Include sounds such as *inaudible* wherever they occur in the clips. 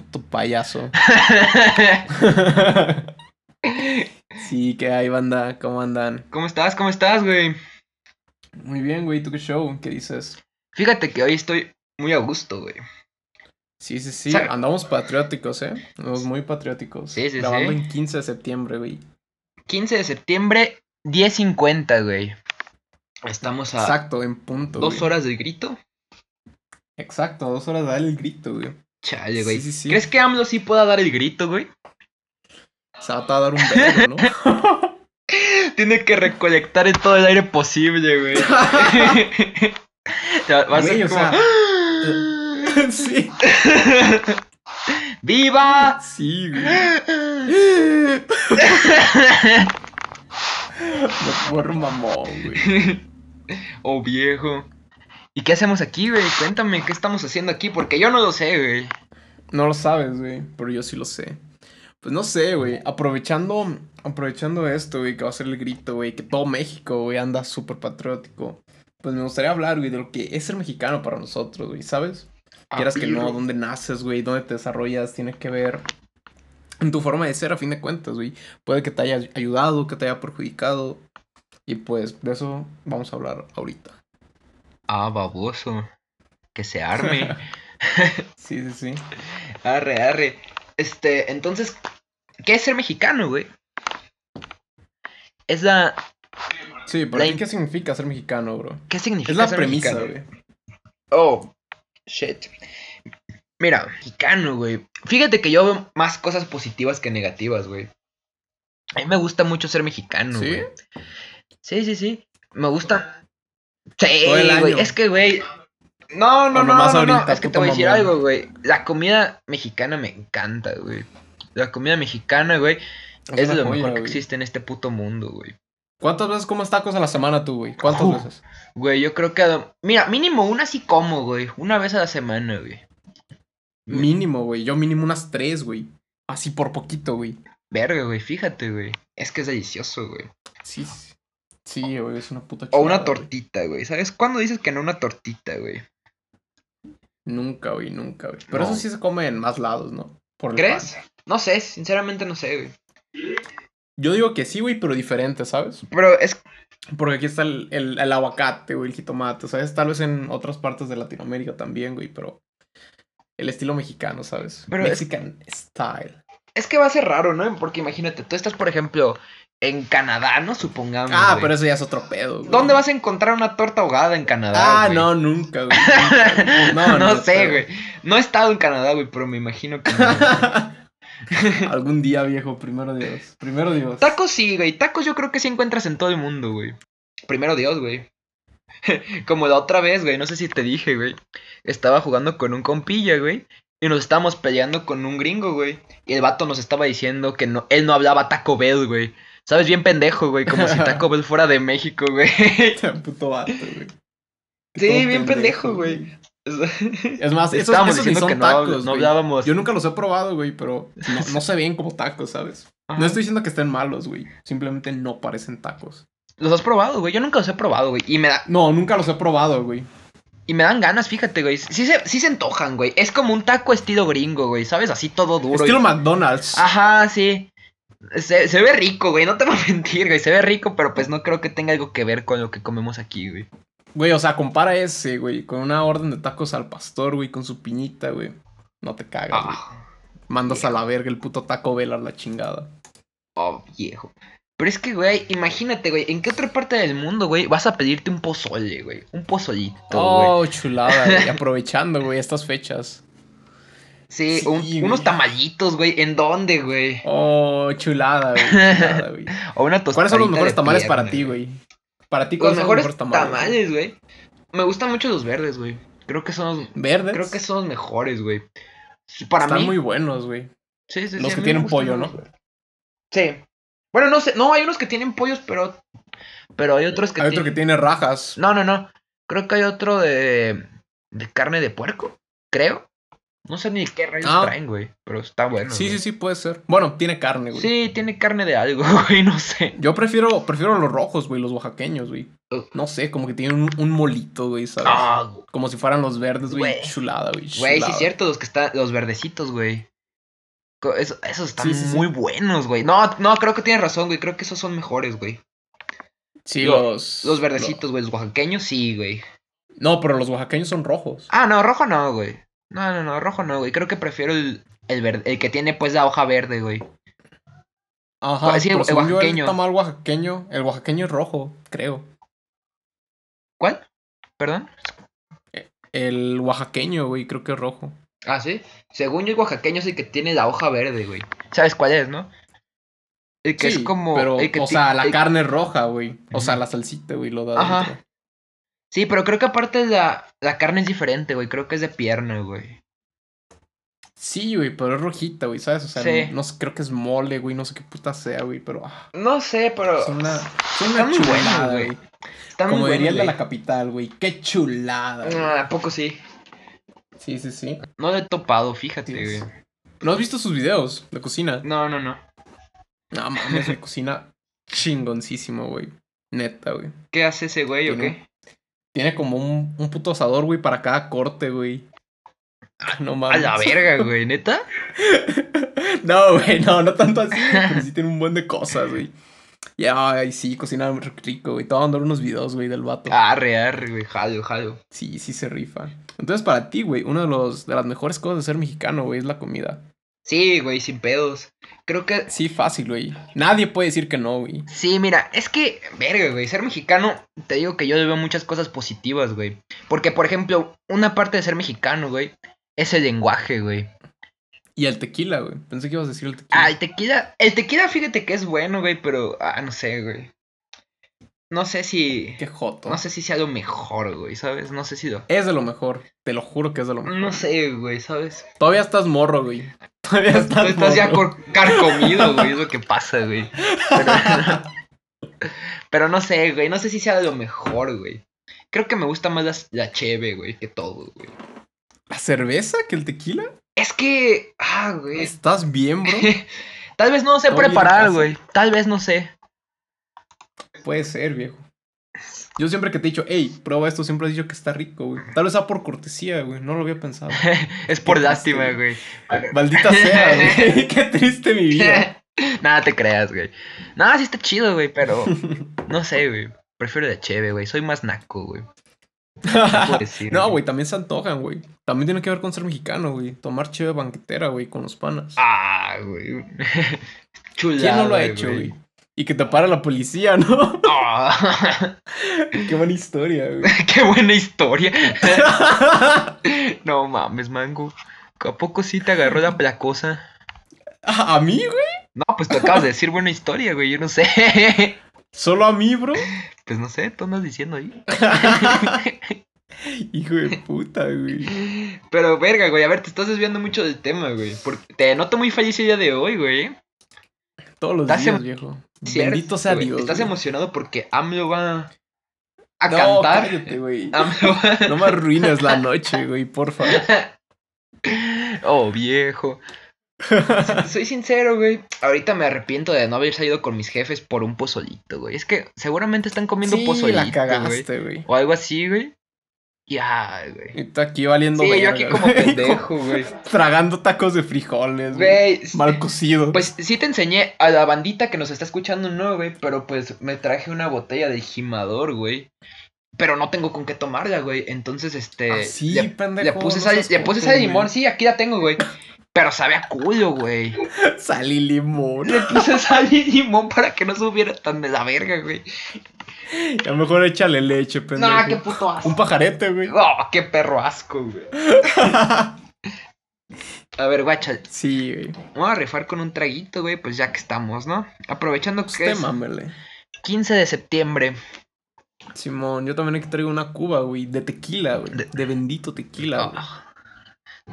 puto payaso. *laughs* sí, que hay, banda, ¿cómo andan? ¿Cómo estás? ¿Cómo estás, güey? Muy bien, güey, ¿tú qué show? ¿Qué dices? Fíjate que hoy estoy muy a gusto, güey. Sí, sí, sí, ¿Sabe? andamos patrióticos, ¿eh? Andamos muy patrióticos. Sí, sí, sí. Grabando en 15 de septiembre, güey. 15 de septiembre, 10.50, güey. Estamos a Exacto, en punto. dos güey. horas del grito. Exacto, dos horas de el grito, güey. Chale, güey. Sí, sí, sí. ¿Crees que AMLO sí pueda dar el grito, güey? Se va a dar un beso, ¿no? *laughs* Tiene que recolectar en todo el aire posible, güey. *laughs* Va- a ser como, sea, *gasps* sí, *laughs* ¡Viva! sí, güey. Por mamón, güey. oh, viejo. ¿Y qué hacemos aquí, güey? Cuéntame, ¿qué estamos haciendo aquí? Porque yo no lo sé, güey. No lo sabes, güey, pero yo sí lo sé. Pues no sé, güey. Aprovechando, aprovechando esto, güey, que va a ser el grito, güey, que todo México, güey, anda súper patriótico. Pues me gustaría hablar, güey, de lo que es ser mexicano para nosotros, güey, ¿sabes? Quieras que no, dónde naces, güey, dónde te desarrollas, tiene que ver en tu forma de ser, a fin de cuentas, güey. Puede que te haya ayudado, que te haya perjudicado. Y pues de eso vamos a hablar ahorita. Ah, baboso. Que se arme. *laughs* Sí, sí, sí. arre, arre. Este, entonces, ¿qué es ser mexicano, güey? Es la... Sí, La ti, ¿qué significa ser mexicano, bro? ¿Qué significa Es la ser premisa, mexicano? güey. Oh, shit. Mira, mexicano, güey. Fíjate que yo veo más cosas positivas que negativas, güey. A mí me gusta mucho ser mexicano, ¿Sí? güey. Sí, sí, sí. Me gusta. Sí, güey. Es que, güey. No, no, no, no, ahorita, Es que te voy a decir algo, güey. La comida mexicana me encanta, güey. La comida mexicana, güey, es, una lo joya, mejor que existe en este puto mundo, güey. ¿Cuántas veces comes tacos a la semana tú, güey? ¿Cuántas veces? Güey, yo creo que. Mira, mínimo una sí como, güey. Una vez a la semana, güey. Mínimo, güey. Yo mínimo unas tres, güey. Así por poquito, güey. Verga, güey, fíjate, güey. Es que es delicioso, güey. Sí, sí. Sí, güey, es una puta O una chulada, tortita, güey. ¿Sabes cuándo dices que no una tortita, güey? Nunca, güey, nunca, güey. Pero No. eso sí se come en más lados, ¿no? Por ¿Crees? pan. No sé, sinceramente no sé, güey. Yo digo que sí, güey, pero diferente, ¿sabes? Pero es. Porque aquí está el, el, el aguacate, güey, el jitomate, ¿sabes? Tal vez en otras partes de Latinoamérica también, güey, pero el estilo mexicano, ¿sabes? Pero es- Mexican style. Es que va a ser raro, ¿no? Porque imagínate, tú estás, por ejemplo, en Canadá, ¿no? Supongamos. Ah, güey. pero eso ya es otro pedo, güey. ¿Dónde vas a encontrar una torta ahogada en Canadá? Ah, güey? no, nunca, güey. *laughs* nunca, güey. No, No, sé, pero- güey. No he estado en Canadá, güey, pero me imagino que no. *laughs* Algún día, viejo, primero Dios. Primero Dios. Tacos sí, güey. Tacos yo creo que sí encuentras en todo el mundo, güey. Primero Dios, güey. *laughs* Como la otra vez, güey. No sé si te dije, güey. Estaba jugando con un compilla, güey. Y nos estábamos peleando con un gringo, güey. Y el vato nos estaba diciendo que no, él no hablaba Taco Bell, güey. ¿Sabes? Bien pendejo, güey. Como si *laughs* Taco Bell fuera de México, güey. *laughs* Puto vato, güey. Sí, bien pendejo, güey. Es más, esos, Estábamos esos ni diciendo son que no, tacos, no hablábamos. Yo nunca los he probado, güey, pero no, no *laughs* se ven como tacos, ¿sabes? Ajá. No estoy diciendo que estén malos, güey. Simplemente no parecen tacos. Los has probado, güey. Yo nunca los he probado, güey. Y me da, No, nunca los he probado, güey. Y me dan ganas, fíjate, güey. Sí se, sí se antojan, güey. Es como un taco estilo gringo, güey. ¿Sabes? Así todo duro. Estilo y- McDonald's. Ajá, sí. Se, se ve rico, güey. No te voy a *laughs* mentir, güey. Se ve rico, pero pues no creo que tenga algo que ver con lo que comemos aquí, güey. Güey, o sea, compara ese, güey, con una orden de tacos al pastor, güey, con su piñita, güey. No te cagas, güey. Ah, Mandas a la verga el puto taco a la chingada. oh, viejo. Pero es que, güey, imagínate, güey. ¿En qué otra parte del mundo, güey, vas a pedirte un pozole, güey? Un pozolito, güey. Oh, chulada, güey. *laughs* Aprovechando, güey, estas fechas. Sí, sí, un- güey. unos tamalitos, güey. ¿En dónde, güey? Oh, chulada, güey. *laughs* Chulada, güey. O una tostadita ¿Cuáles son los mejores tamales pierna, para ti, güey? Para ti, Los ¿cuáles son mejores los mejores tamales? tamales, güey. Me gustan mucho los verdes, güey. Creo que son los, ¿Verdes? creo que son los mejores, güey. Para Están mí. muy buenos, güey. Sí, sí, sí, Los que tienen pollo, ¿no? güey. Sí. Bueno, no sé. No, hay unos que tienen pollos, pero. Pero hay otros que Hay otro que tiene rajas. No, no, no. Creo que hay otro de. De carne de puerco. Creo. No sé ni qué rayos Ah. traen, güey. Pero está bueno. Sí, güey. sí, sí, puede ser. Bueno, tiene carne, güey. Sí, tiene carne de algo, *laughs* güey, no sé. Yo prefiero, prefiero los rojos, güey, los oaxaqueños, güey. No sé, como que tienen un, un molito, güey, ¿sabes? Ah, Como si fueran los verdes, güey. Güey. Chulada, güey. güey, sí es cierto, los que están, los verdecitos, güey. Eso- esos están Sí, sí, sí. muy buenos, güey. No, no, creo que tienes razón, güey. Creo que esos son mejores, güey. Sí, Lo- los. Los verdecitos, güey. Los oaxaqueños, sí, güey. No, pero los oaxaqueños son rojos. Ah, no, rojo no, güey. No, no, no, rojo no, güey. Creo que prefiero el, el, ver- el que tiene, pues, la hoja verde, güey. Ajá, sí, pero el según yo, oaxaqueño. el tamal oaxaqueño, el oaxaqueño es rojo, creo. ¿Cuál? ¿Perdón? El oaxaqueño, güey, creo que es rojo. Ah, sí. Según yo, el oaxaqueño es el que tiene la hoja verde, güey. ¿Sabes cuál es, no? El que sí, es como. pero, el que o sea, la el- carne roja, güey. O sea, la salsita, güey, lo da Ajá. dentro. Sí, pero creo que aparte la, la carne es diferente, güey. Creo que es de pierna, güey. Sí, güey, pero es rojita, güey, ¿sabes? O sea, Sí. no, no creo que es mole, güey, no sé qué puta sea, güey, pero ah, No sé, pero. es una, es una chulada, güey. güey. Está muy Como diría el de la capital, güey, qué chulada. güey. Ah, ¿A poco sí? Sí, sí, sí. No lo he topado, fíjate, Sí, güey. ¿No has visto sus videos de cocina? No, no, no. No, mames, güey, cocina chingoncísimo, güey. Neta, güey. ¿Qué hace ese güey o qué? Tiene como un, un puto asador, güey, para cada corte, güey. Ah, no A mames. la verga, *laughs* güey, neta. No, güey, no, no tanto así, pero sí tiene un buen de cosas, güey. Ya, ay, sí, cocina rico, güey. Te voy a mandar unos videos, güey, del vato. Arre, arre, güey, jalo, jalo. Sí, sí se rifa. Entonces, para ti, güey, una de, los, de las mejores cosas de ser mexicano, güey, es la comida. Sí, güey, sin pedos. Creo que. Sí, fácil, güey. Nadie puede decir que no, güey. Sí, mira, es que, verga, güey, ser mexicano, te digo que yo le veo muchas cosas positivas, güey. Porque, por ejemplo, una parte de ser mexicano, güey, es el lenguaje, güey. Y el tequila, güey. Pensé que ibas a decir el tequila. Ah, el tequila, el tequila, fíjate que es bueno, güey, pero, ah, no sé, güey. No sé si, Qué joto. no sé si sea lo mejor, güey, ¿sabes? No sé si lo... Es de lo mejor. Te lo juro que es de lo mejor. No sé, güey, ¿sabes? Todavía estás morro, güey. Todavía Tú estás estás ya morro. cor- carcomido, *laughs* güey, es lo que pasa, güey. Pero, *laughs* pero no sé, güey, no sé si sea de lo mejor, güey. Creo que me gusta más la, la cheve, güey, que todo, güey. ¿La cerveza que el tequila? Es que, ah, güey. ¿Estás bien, bro? *laughs* Tal vez no sé Todo preparar, güey. Tal vez no sé. Puede ser, viejo. Yo siempre que te he dicho, hey, prueba esto, siempre he dicho que está rico, güey. Tal vez sea por cortesía, güey. No lo había pensado. *laughs* es por lástima, güey. Maldita sea, *laughs* güey. *laughs* Qué triste mi vida. Nada te creas, güey. Nada, sí está chido, güey, pero no sé, güey. Prefiero la cheve, güey. Soy más naco, güey. decir, no, güey. también se antojan, güey. También tiene que ver con ser mexicano, güey. Tomar cheve banquetera, güey, con los panas. Ah, güey. Chulada, ¿Quién no lo ha hecho, güey? Y que te para la policía, ¿no? Ah, *laughs* Qué buena historia, güey. *laughs* qué buena historia. no mames, mango. ¿A poco sí te agarró la placosa? ¿A a mí, güey? No, pues te acabas de decir buena historia, güey. Yo no sé. ¿Solo a mí, bro? Pues no sé, tú andas diciendo ahí. *laughs* Hijo de puta, güey. Pero verga, güey, a ver, te estás desviando mucho del tema, güey. Porque te noto muy feliz el día de hoy, güey. Todos los Estás días, em- viejo. Cierto, Bendito sea güey. Dios. Estás emocionado porque AMLO va a no, cantar. cállate, güey. *laughs* AMLO va- No me arruines la noche, güey, porfa. *laughs* Oh, viejo. Soy sincero, güey. Ahorita me arrepiento de no haber salido con mis jefes por un pozolito, güey. Es que seguramente están comiendo sí, pozolito, la güey. cagaste, güey. O algo así, güey. Ya, güey. Y tú aquí valiendo Sí, yo verga, aquí como *laughs* güey. pendejo, güey. Tragando tacos de frijoles, güey. Güey, Mal cocidos. Pues sí te enseñé a la bandita que nos está escuchando, no, güey, pero pues me traje una botella de gimador, güey. Pero no tengo con qué tomarla, güey. Entonces, este. Ah, sí, le, pendejo, le puse no seas le puse sal de limón, sí, aquí la tengo, güey. Pero sabe a culo, güey. *laughs* Sal y limón. Le puse sal y limón para que no subiera tan de la verga, güey. *laughs* A lo mejor échale leche, pendejo. No, qué puto asco. Un pajarete, güey. *laughs* Oh, qué perro asco, güey. A ver, guacha, Sí, güey. vamos a rifar con un traguito, güey, pues ya que estamos, ¿no? Aprovechando que Usted es mámele. 15 de septiembre. Simón, yo también aquí traigo una cuba, güey, de tequila, güey. De- De, bendito tequila, güey. Ah.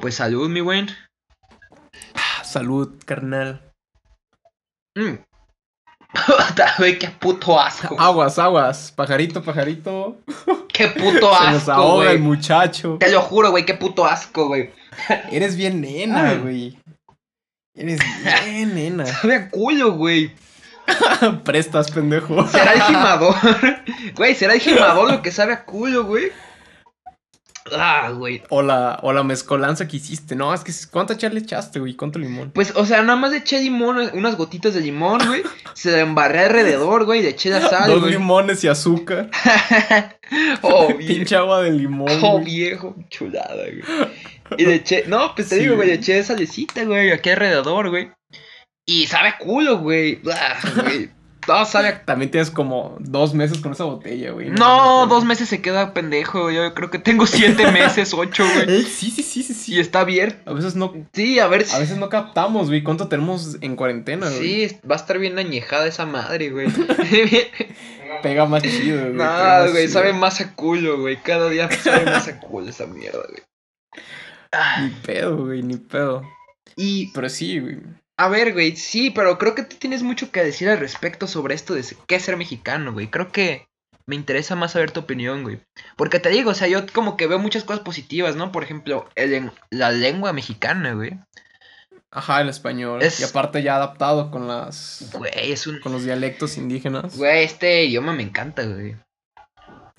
Pues salud, mi güey. Ah, Salud, carnal. Mm. *laughs* Qué puto asco. Aguas, aguas. Pajarito, pajarito. Qué puto *laughs* Se nos asco, ahoga el muchacho. Te lo juro, güey, qué puto asco, güey. *laughs* Eres bien nena, Ay. güey. Eres bien nena. Sabe a culo, güey. Prestas, pendejo. ¿Será el gimador? Güey, ¿será el gimador lo que sabe a culo, güey? Ah, güey. O la, o la mezcolanza que hiciste. No, es que ¿cuánta chale echaste, güey? ¿Cuánto limón? Pues, o sea, nada más eché limón, unas gotitas de limón, güey. Se embarré alrededor, güey, le eché la *laughs* sal, Dos güey. limones y azúcar. *laughs* oh, *laughs* viejo. Pinche agua de limón. Oh, güey. viejo, chulada, güey. Y le eché, no, pues te Sí, digo, güey, le eché salecita, güey, aquí alrededor, güey. Y sabe culo, güey. Ah, güey. No, sabe. También tienes como dos meses con esa botella, güey. No, dos meses se queda pendejo, güey. Yo creo que tengo siete *laughs* meses, ocho, güey. Eh, sí, sí, sí, sí, Y sí. está abierto. A veces no, Sí, a ver si... a veces no captamos, güey. ¿Cuánto tenemos en cuarentena, güey? Sí, va a estar bien añejada esa madre, güey. *laughs* Pega más chido, güey. más güey, sabe más a culo, güey. Cada día sabe más a culo esa mierda, güey. Ah, Ni pedo, güey, ni pedo. Y, Pero sí, güey. A ver, güey, sí, pero creo que tú tienes mucho que decir al respecto sobre esto de qué ser mexicano, güey. Creo que me interesa más saber tu opinión, güey. Porque te digo, o sea, yo como que veo muchas cosas positivas, ¿no? Por ejemplo, el la lengua mexicana, güey. Ajá, el español. Es- Y aparte ya adaptado con las. Güey, es un... con los dialectos indígenas. Güey, este idioma me encanta, güey.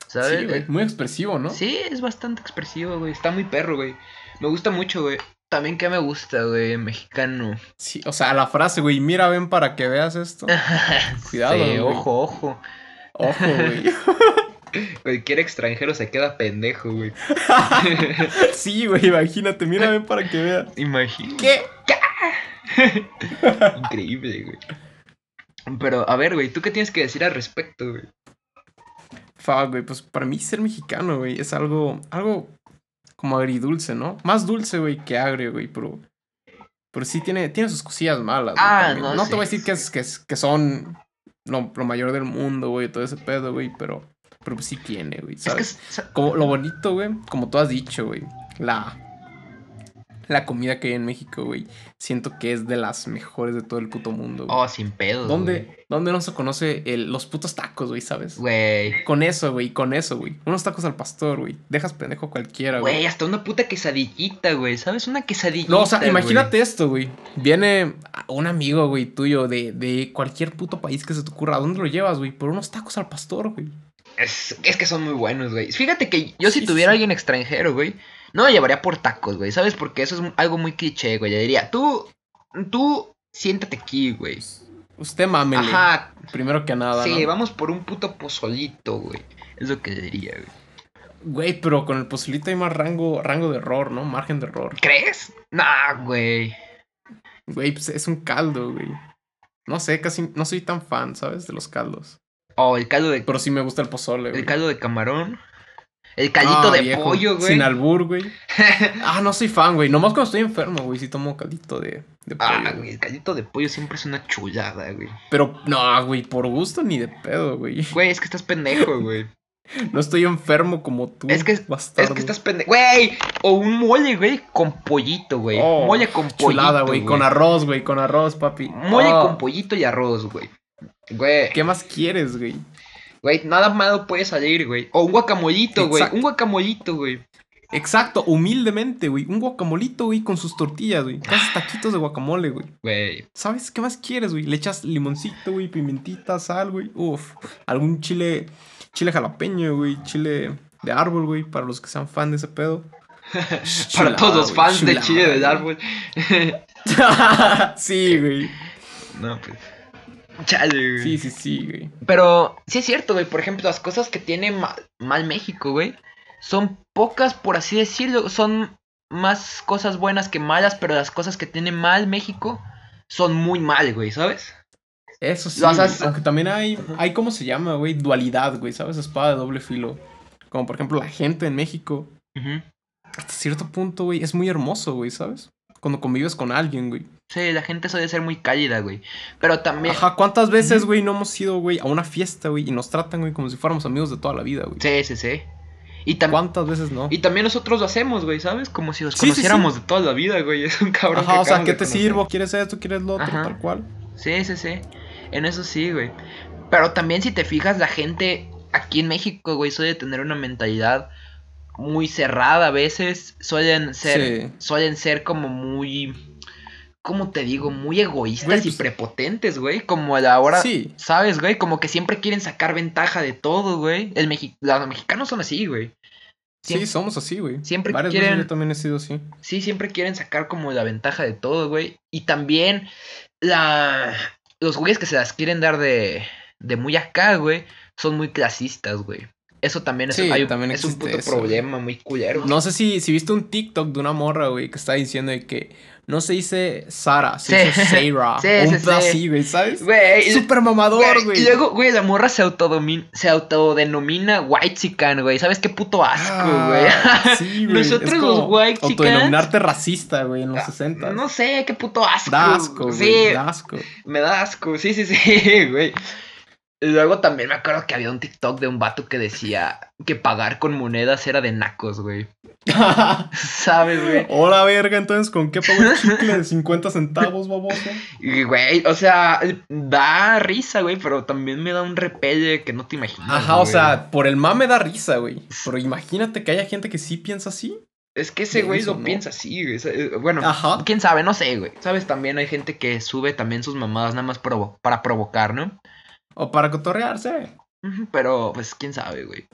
¿Sabes? Sí, güey. Muy expresivo, ¿no? Sí, es bastante expresivo, güey. Está muy perro, güey. Me gusta mucho, güey. También que me gusta, güey, mexicano. Sí, o sea, la frase, güey, mira, ven para que veas esto. *laughs* Cuidado, Sí, güey. ojo, ojo. Ojo, güey. *laughs* Cualquier extranjero se queda pendejo, güey. *laughs* sí, güey, imagínate, mira, ven para que veas. Imagínate. ¿Qué? Increíble, güey. Pero, a ver, güey, ¿tú qué tienes que decir al respecto, güey? Fuck, güey, pues para mí ser mexicano, güey, es algo, algo como agridulce, ¿no? Más dulce, güey, que agrio, güey, pero, pero sí tiene, tiene sus cosillas malas. güey, Ah, también. no, No sí. te voy a decir que, es, que, es- que son lo, lo mayor del mundo, güey, todo ese pedo, güey, pero, pero sí tiene, güey, Es que, ¿sabes? es- Como lo bonito, güey, como tú has dicho, güey, la, la comida que hay en México, güey, siento que es de las mejores de todo el puto mundo, güey. oh, sin pedos. ¿Dónde, ¿Dónde no se conoce el- los putos tacos, güey, sabes? Güey. Con eso, güey, con eso, güey. Unos tacos al pastor, güey. Dejas pendejo cualquiera, Güey, güey. hasta una puta quesadillita, güey. ¿Sabes? Una quesadillita. No, o sea, güey. imagínate esto, güey. Viene un amigo, güey, tuyo de, de cualquier puto país que se te ocurra. ¿A dónde lo llevas, güey? Por unos tacos al pastor, güey. Es, es que son muy buenos, güey. Fíjate que yo si tuviera sí. alguien extranjero, güey, no llevaría por tacos, güey. ¿Sabes? Porque eso es algo muy cliché, güey. Le diría, tú, tú, siéntate aquí, güey. Usted mámele. Ajá, Primero que nada, sí, ¿no? vamos por un puto pozolito, güey. Es lo que le diría, güey. Güey, pero con el pozolito hay más rango, rango de error, ¿no? Margen de error. ¿Crees? Nah, güey. Güey, pues es un caldo, güey. No sé, casi no soy tan fan, ¿sabes? De los caldos. Oh, el caldo de, Pero sí me gusta el pozole, güey. el caldo de camarón. El caldito Ah, de viejo, pollo, güey. Sin albur, güey. *laughs* Ah, no soy fan, güey. Nomás cuando estoy enfermo, güey, sí tomo caldito de, de pollo. Ah, güey. el caldito de pollo siempre es una chulada, güey. Pero, no, güey, por gusto ni de pedo, güey. *laughs* Güey, es que estás pendejo, güey. No estoy enfermo como tú. Es que- bastardo. Es que estás pendejo. Güey, o un mole, güey, con pollito, güey. Oh, mole con pollito. Chulada, güey. Con arroz, güey. Con arroz, papi. Mole Oh, con pollito y arroz, güey. Güey, ¿Qué más quieres, güey? Güey, nada malo puede salir, güey. O un guacamolito, güey. Un guacamolito, güey. Exacto, humildemente, güey. Un guacamolito, güey, con sus tortillas, güey. Casi taquitos de guacamole, güey. Güey. ¿Sabes qué más quieres, güey? Le echas limoncito, güey, pimentita, sal, güey. Uf. Algún chile, chile jalapeño, güey. Chile de árbol, güey. Para los que sean fan de ese pedo. *laughs* Para todos los fans del chulada, chile del árbol. *laughs* sí, güey. no, pues. Chale, güey. Sí, sí, sí, güey. Pero sí es cierto, güey. Por ejemplo, las cosas que tiene ma- mal México, güey, son pocas, por así decirlo. Son más cosas buenas que malas, pero las cosas que tiene mal México son muy mal, güey, ¿sabes? Eso sí. Haces- Aunque también hay, hay, ¿cómo se llama, güey? Dualidad, güey, ¿sabes? Espada de doble filo. Como por ejemplo la gente en México. Hasta cierto punto, güey, es muy hermoso, güey, ¿sabes? Cuando convives con alguien, güey. Sí, la gente suele ser muy cálida, güey. Pero también. Ajá, ¿cuántas veces, güey, no hemos ido, güey, a una fiesta, güey, y nos tratan, güey, como si fuéramos amigos de toda la vida, güey? Sí, sí, sí. Y, tam- ¿Cuántas veces no? y también nosotros lo hacemos, güey, ¿sabes? Como si los Sí, sí, sí. conociéramos de toda la vida, güey. *laughs* Es un cabrón. Ajá, que o sea, ¿qué te conocer. sirvo? ¿Quieres esto? ¿Quieres lo otro? Ajá. Tal cual. Sí, sí, sí. En eso sí, güey. Pero también si te fijas, la gente aquí en México, güey, suele tener una mentalidad muy cerrada a veces, suelen ser, suelen ser como muy, ¿cómo te digo? Muy egoístas Güey, y pues- prepotentes, güey, como a la hora, Sí. ¿sabes, güey? Como que siempre quieren sacar ventaja de todo, güey. El mexi- los mexicanos son así, güey. Sí, somos así, güey. siempre Varias quieren- veces yo también he sido así. Sí, siempre quieren sacar como la ventaja de todo, güey. Y también la... los güeyes que se las quieren dar de, de muy acá, güey, son muy clasistas, güey. Eso también es, Sí, hay- también es un puto eso, problema muy culero. No sé si, si viste un TikTok de una morra, güey, que está diciendo de que no se dice Sara, se Sí. dice Sarah. Sí, un sí, así, güey, ¿sabes? Güey, Súper mamador, güey, güey. Y luego, güey, la morra se, se autodenomina white güey. ¿Sabes qué puto asco, güey? Ah, *laughs* sí, güey. Nosotros es los como whitexicans- Autodenominarte racista, güey, en los 60. No sé, qué puto asco. Da asco, güey. Da asco. Me da asco, sí, sí, *laughs* sí, güey. Luego también me acuerdo que había un TikTok de un vato que decía que pagar con monedas era de nacos, güey. *laughs* ¿Sabes, güey? Hola, verga, entonces, ¿con qué pago el chicle de 50 centavos, baboso? *laughs* Güey, o sea, da risa, güey, pero también me da un repelle que no te imaginas. Ajá, o sea, por el mame da risa, güey. Pero imagínate que haya gente que sí piensa así. Es que ese güey lo ¿no? piensa así, güey. eh, Bueno, Ajá. quién sabe, no sé, güey. ¿Sabes? También hay gente que sube también sus mamadas nada más provo- para provocar, ¿no? O para cotorrearse. Pero, pues, quién sabe, güey.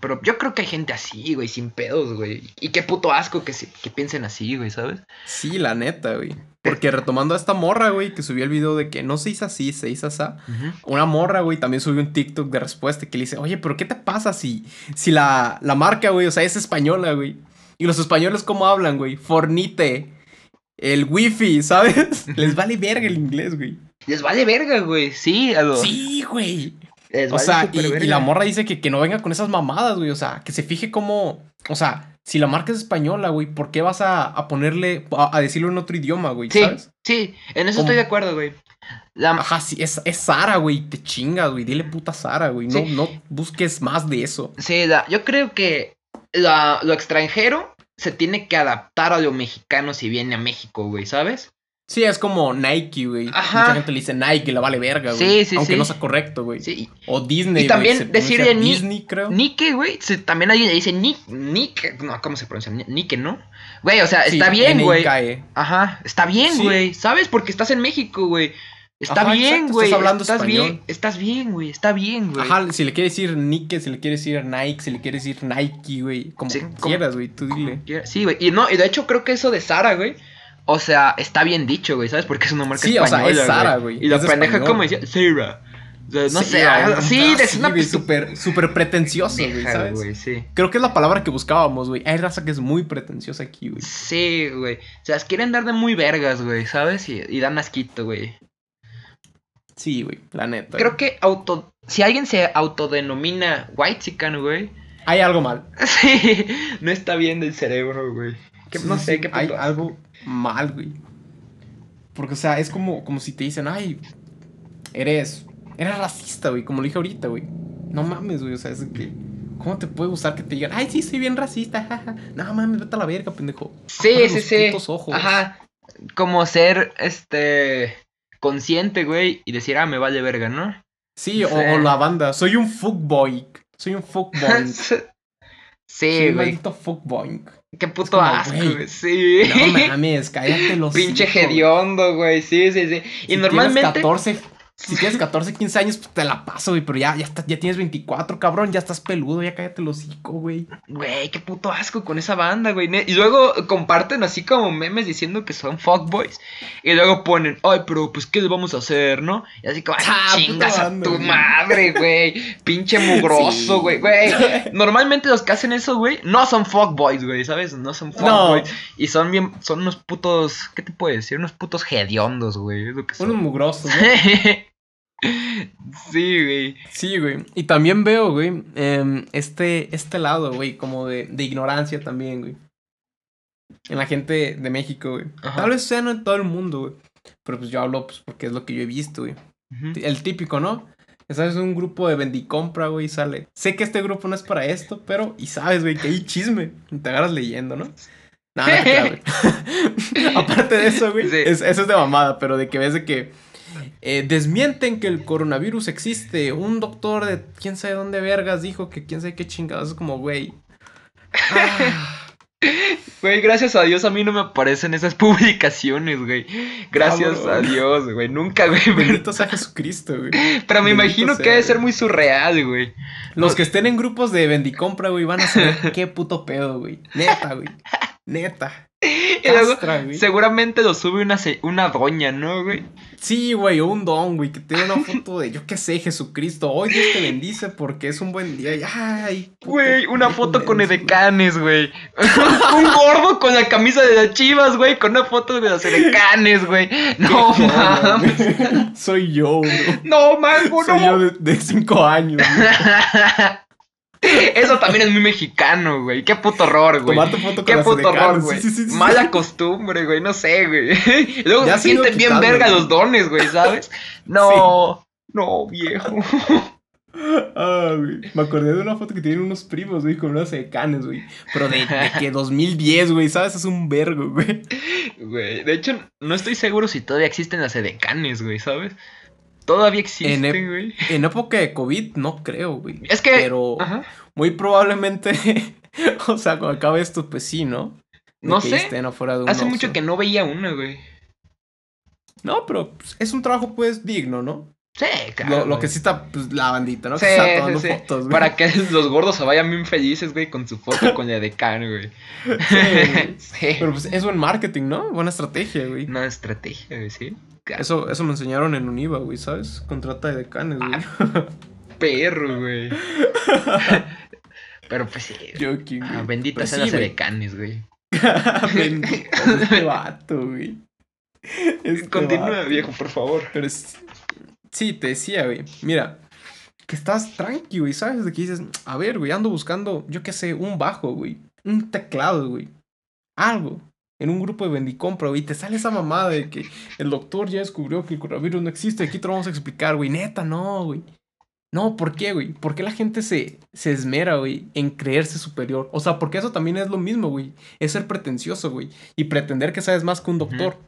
Pero yo creo que hay gente así, güey, sin pedos, güey. Y qué puto asco que, se- que piensen así, güey, ¿sabes? Sí, la neta, güey. Porque retomando a esta morra, güey, que subió el video de que no se hizo así, se hizo así. Una morra, güey, también subió un TikTok de respuesta que le dice, oye, pero ¿qué te pasa si, si la, la marca, güey, o sea, es española, güey? Y los españoles, ¿cómo hablan, güey? Fornite, el wifi, *laughs* ¿sabes? Les vale verga el inglés, güey. Les vale verga, güey. Sí, a. Sí, güey. Les O vale sea, y, la morra dice que, que no venga con esas mamadas, güey. O sea, que se fije cómo. O sea, si la marca es española, güey, ¿por qué vas a, a ponerle. A, a decirlo en otro idioma, güey? Sí, ¿Sabes? sí, en eso ¿Cómo? estoy de acuerdo, güey. La... Ajá, sí, es, es Sara, güey. Te chingas, güey. Dile puta Sara, güey. No, Sí. no busques más de eso. Sí, la- yo creo que la- lo extranjero se tiene que adaptar a lo mexicano si viene a México, güey, ¿sabes? Sí, es como Nike, güey. Ajá. Mucha gente le dice Nike, le vale verga, güey. Sí, sí, Aunque sí. no sea correcto, güey. Sí. O Disney, Y también pronuncia ni- Disney, creo. Nike, güey, también alguien le dice Nick, Nick, no, ¿cómo se pronuncia? Ni- Nike, ¿no? Güey, o sea, Sí, está bien, güey. Ajá, está bien, Sí. güey, ¿sabes? Porque estás en México, güey. Está Ajá, bien, güey. estás hablando estás bien, estás bien, güey, está bien, güey. Ajá, si le quiere decir Nike, si le quiere decir Nike, si le quiere decir Nike, güey. Como Sí, como- quieras, güey. Tú dile. Sí, güey. Y no, y de hecho creo que eso de Sara, güey. O sea, está bien dicho, güey, ¿sabes? Porque es una marca Sí, o sea, es Sara, güey, Y la es pendeja como decía, Sara. O sea, no Sí, sé, ah, sí, es una güey, súper, súper pretencioso, güey, ¿sabes? güey, sí. Creo que es la palabra que buscábamos, güey. Hay raza que es muy pretenciosa aquí, güey. Sí, güey. O sea, quieren dar de muy vergas, güey, ¿sabes? Y, y dan asquito, güey. Sí, güey, la neta. Creo güey. que auto... Si alguien se autodenomina white chican, güey. Hay algo mal. *laughs* Sí, no está bien del cerebro, güey. Que- no sé qué Hay algo mal, güey. Porque, o sea, es como, como si te dicen, ay, eres, eres racista, güey, como lo dije ahorita, güey. No mames, güey, o sea, es que, ¿cómo te puede gustar que te digan, ay, sí, soy bien racista, jaja"? No mames, vete a la verga, pendejo. Sí, Abre sí, los sí. putos ojos. Ajá. Como ser, este, consciente, güey, y decir, ah, me vale verga, ¿no? Sí, o, la banda, soy un fuckboy. Soy un *laughs* fuckboy. sí, soy un güey. maldito fuckboy. Qué puto como, asco, güey. Sí. No *laughs* mames, cállate los Pinche hediondo, güey. Sí, sí, sí. Y Si normalmente. Tienes 14, si tienes 14, 15 años, pues te la paso, güey. Pero ya, ya, tienes 24, cabrón. Ya estás peludo, ya cállate el hocico, güey. Güey, qué puto asco con esa banda, güey. Y luego comparten así como memes diciendo que son fuckboys. Y luego ponen, ay, pero pues, ¿qué le vamos a hacer, no? Y así como, "Ay, Ah, chingas a tu güey. madre, güey. Pinche mugroso, Sí. güey. Güey, *laughs* normalmente los que hacen eso, güey, no son fuckboys, güey, ¿sabes? No son No. fuckboys. Y son bien, son unos putos, ¿qué te puedo decir? Unos putos hediondos, güey. Es lo que Unos son. mugrosos, *laughs* ¿no? Sí, güey. Sí, güey. Y también veo, güey, em, este, este lado, güey, como de, de ignorancia también, güey. En la gente de México, güey. Ajá. Tal vez sea no en todo el mundo, güey. Pero pues yo hablo, pues, porque es lo que yo he visto, güey. El típico, ¿no? Sabes, un grupo de vendicompra, güey, y sale. Sé que este grupo no es para esto, pero, y sabes, güey, que hay chisme. Y te agarras leyendo, ¿no? Nada, no güey. *laughs* *laughs* Aparte de eso, güey, Sí. es- eso es de mamada, pero de que ves de que eh, desmienten que el coronavirus existe. Un doctor de quién sabe dónde vergas dijo que quién sabe qué chingados. Es como, güey. Ah, *laughs* Güey, gracias a Dios a mí no me aparecen esas *laughs* publicaciones, güey. Gracias Cabrón. a Dios, güey. Nunca, güey. Bendito sea Jesucristo, güey. pero me bendito imagino sea, que debe ser muy surreal, güey. Los que estén en grupos de vendicompra, güey, van a saber qué puto pedo, güey. Neta, güey. Neta. *laughs* Y luego, Castra, güey. seguramente lo sube una, una doña, ¿no, güey? Sí, güey, un don, güey, que tiene una foto de, yo qué sé, Jesucristo. Hoy Dios te bendice porque es un buen día. Ay, puto Güey, una foto con güey. edecanes, güey. *laughs* un gordo con la camisa de las chivas, güey. Con una foto de los edecanes, *laughs* güey. No mames. güey. Soy yo, bro. No, mango, Soy yo de, de cinco años. güey. Eso también es muy mexicano, güey. Qué puto horror, güey. Tomarte foto con Qué puto horror, güey. Sí, sí, sí. Mala costumbre, güey. No sé, güey. *laughs* Luego Ya se sienten bien quitando, verga güey. los dones, güey, ¿sabes? *laughs* No, no, viejo. *laughs* Ah, güey. Me acordé de una foto que tienen unos primos, güey, con unas edecanes, güey. Pero de, de que 2010, güey, ¿sabes? Es un vergo, güey. Güey, de hecho, no estoy seguro si todavía existen las edecanes, güey, ¿sabes? Todavía existen, En güey. En época de COVID, no creo, güey. Es que. Pero Ajá. muy probablemente, *laughs* o sea, cuando acabe esto, pues sí, ¿no? De No que sé. estén afuera de Hace mucho que no veía una, güey. No, pero pues, es un trabajo, pues, digno, ¿no? Sí, claro. lo, que sí está, pues, la bandita, ¿no? Sí, que está sí, tomando sí. fotos, güey. Para que *laughs* los gordos se vayan bien felices, güey, con su foto con la güey. Sí, güey. *laughs* Sí. Pero pues es buen marketing, ¿no? Buena estrategia, güey. Una estrategia, güey, sí. Eso, eso me enseñaron en Univa, güey, ¿sabes? Contrata de decanes, güey. Perro, güey. *laughs* Pero pues sí. Joking, Ah, güey. benditas Pero sean sí, güey. edecanes, güey. *laughs* Bendito este vato, güey. Este Continúa, vato. viejo, por favor. Pero es... Sí, te decía, güey. Mira, que estás tranqui, güey, ¿sabes? De que dices, a ver, güey, ando buscando, yo qué sé, un bajo, güey. Un teclado, güey. Algo. En un grupo de vendicompra, güey. Te sale esa mamada de que el doctor ya descubrió que el coronavirus no existe. Aquí te lo vamos a explicar, güey. Neta, no, güey. No, ¿por qué, güey? ¿Por qué la gente se, se esmera, güey, en creerse superior? O sea, porque eso también es lo mismo, güey. Es ser pretencioso, güey. Y pretender que sabes más que un doctor.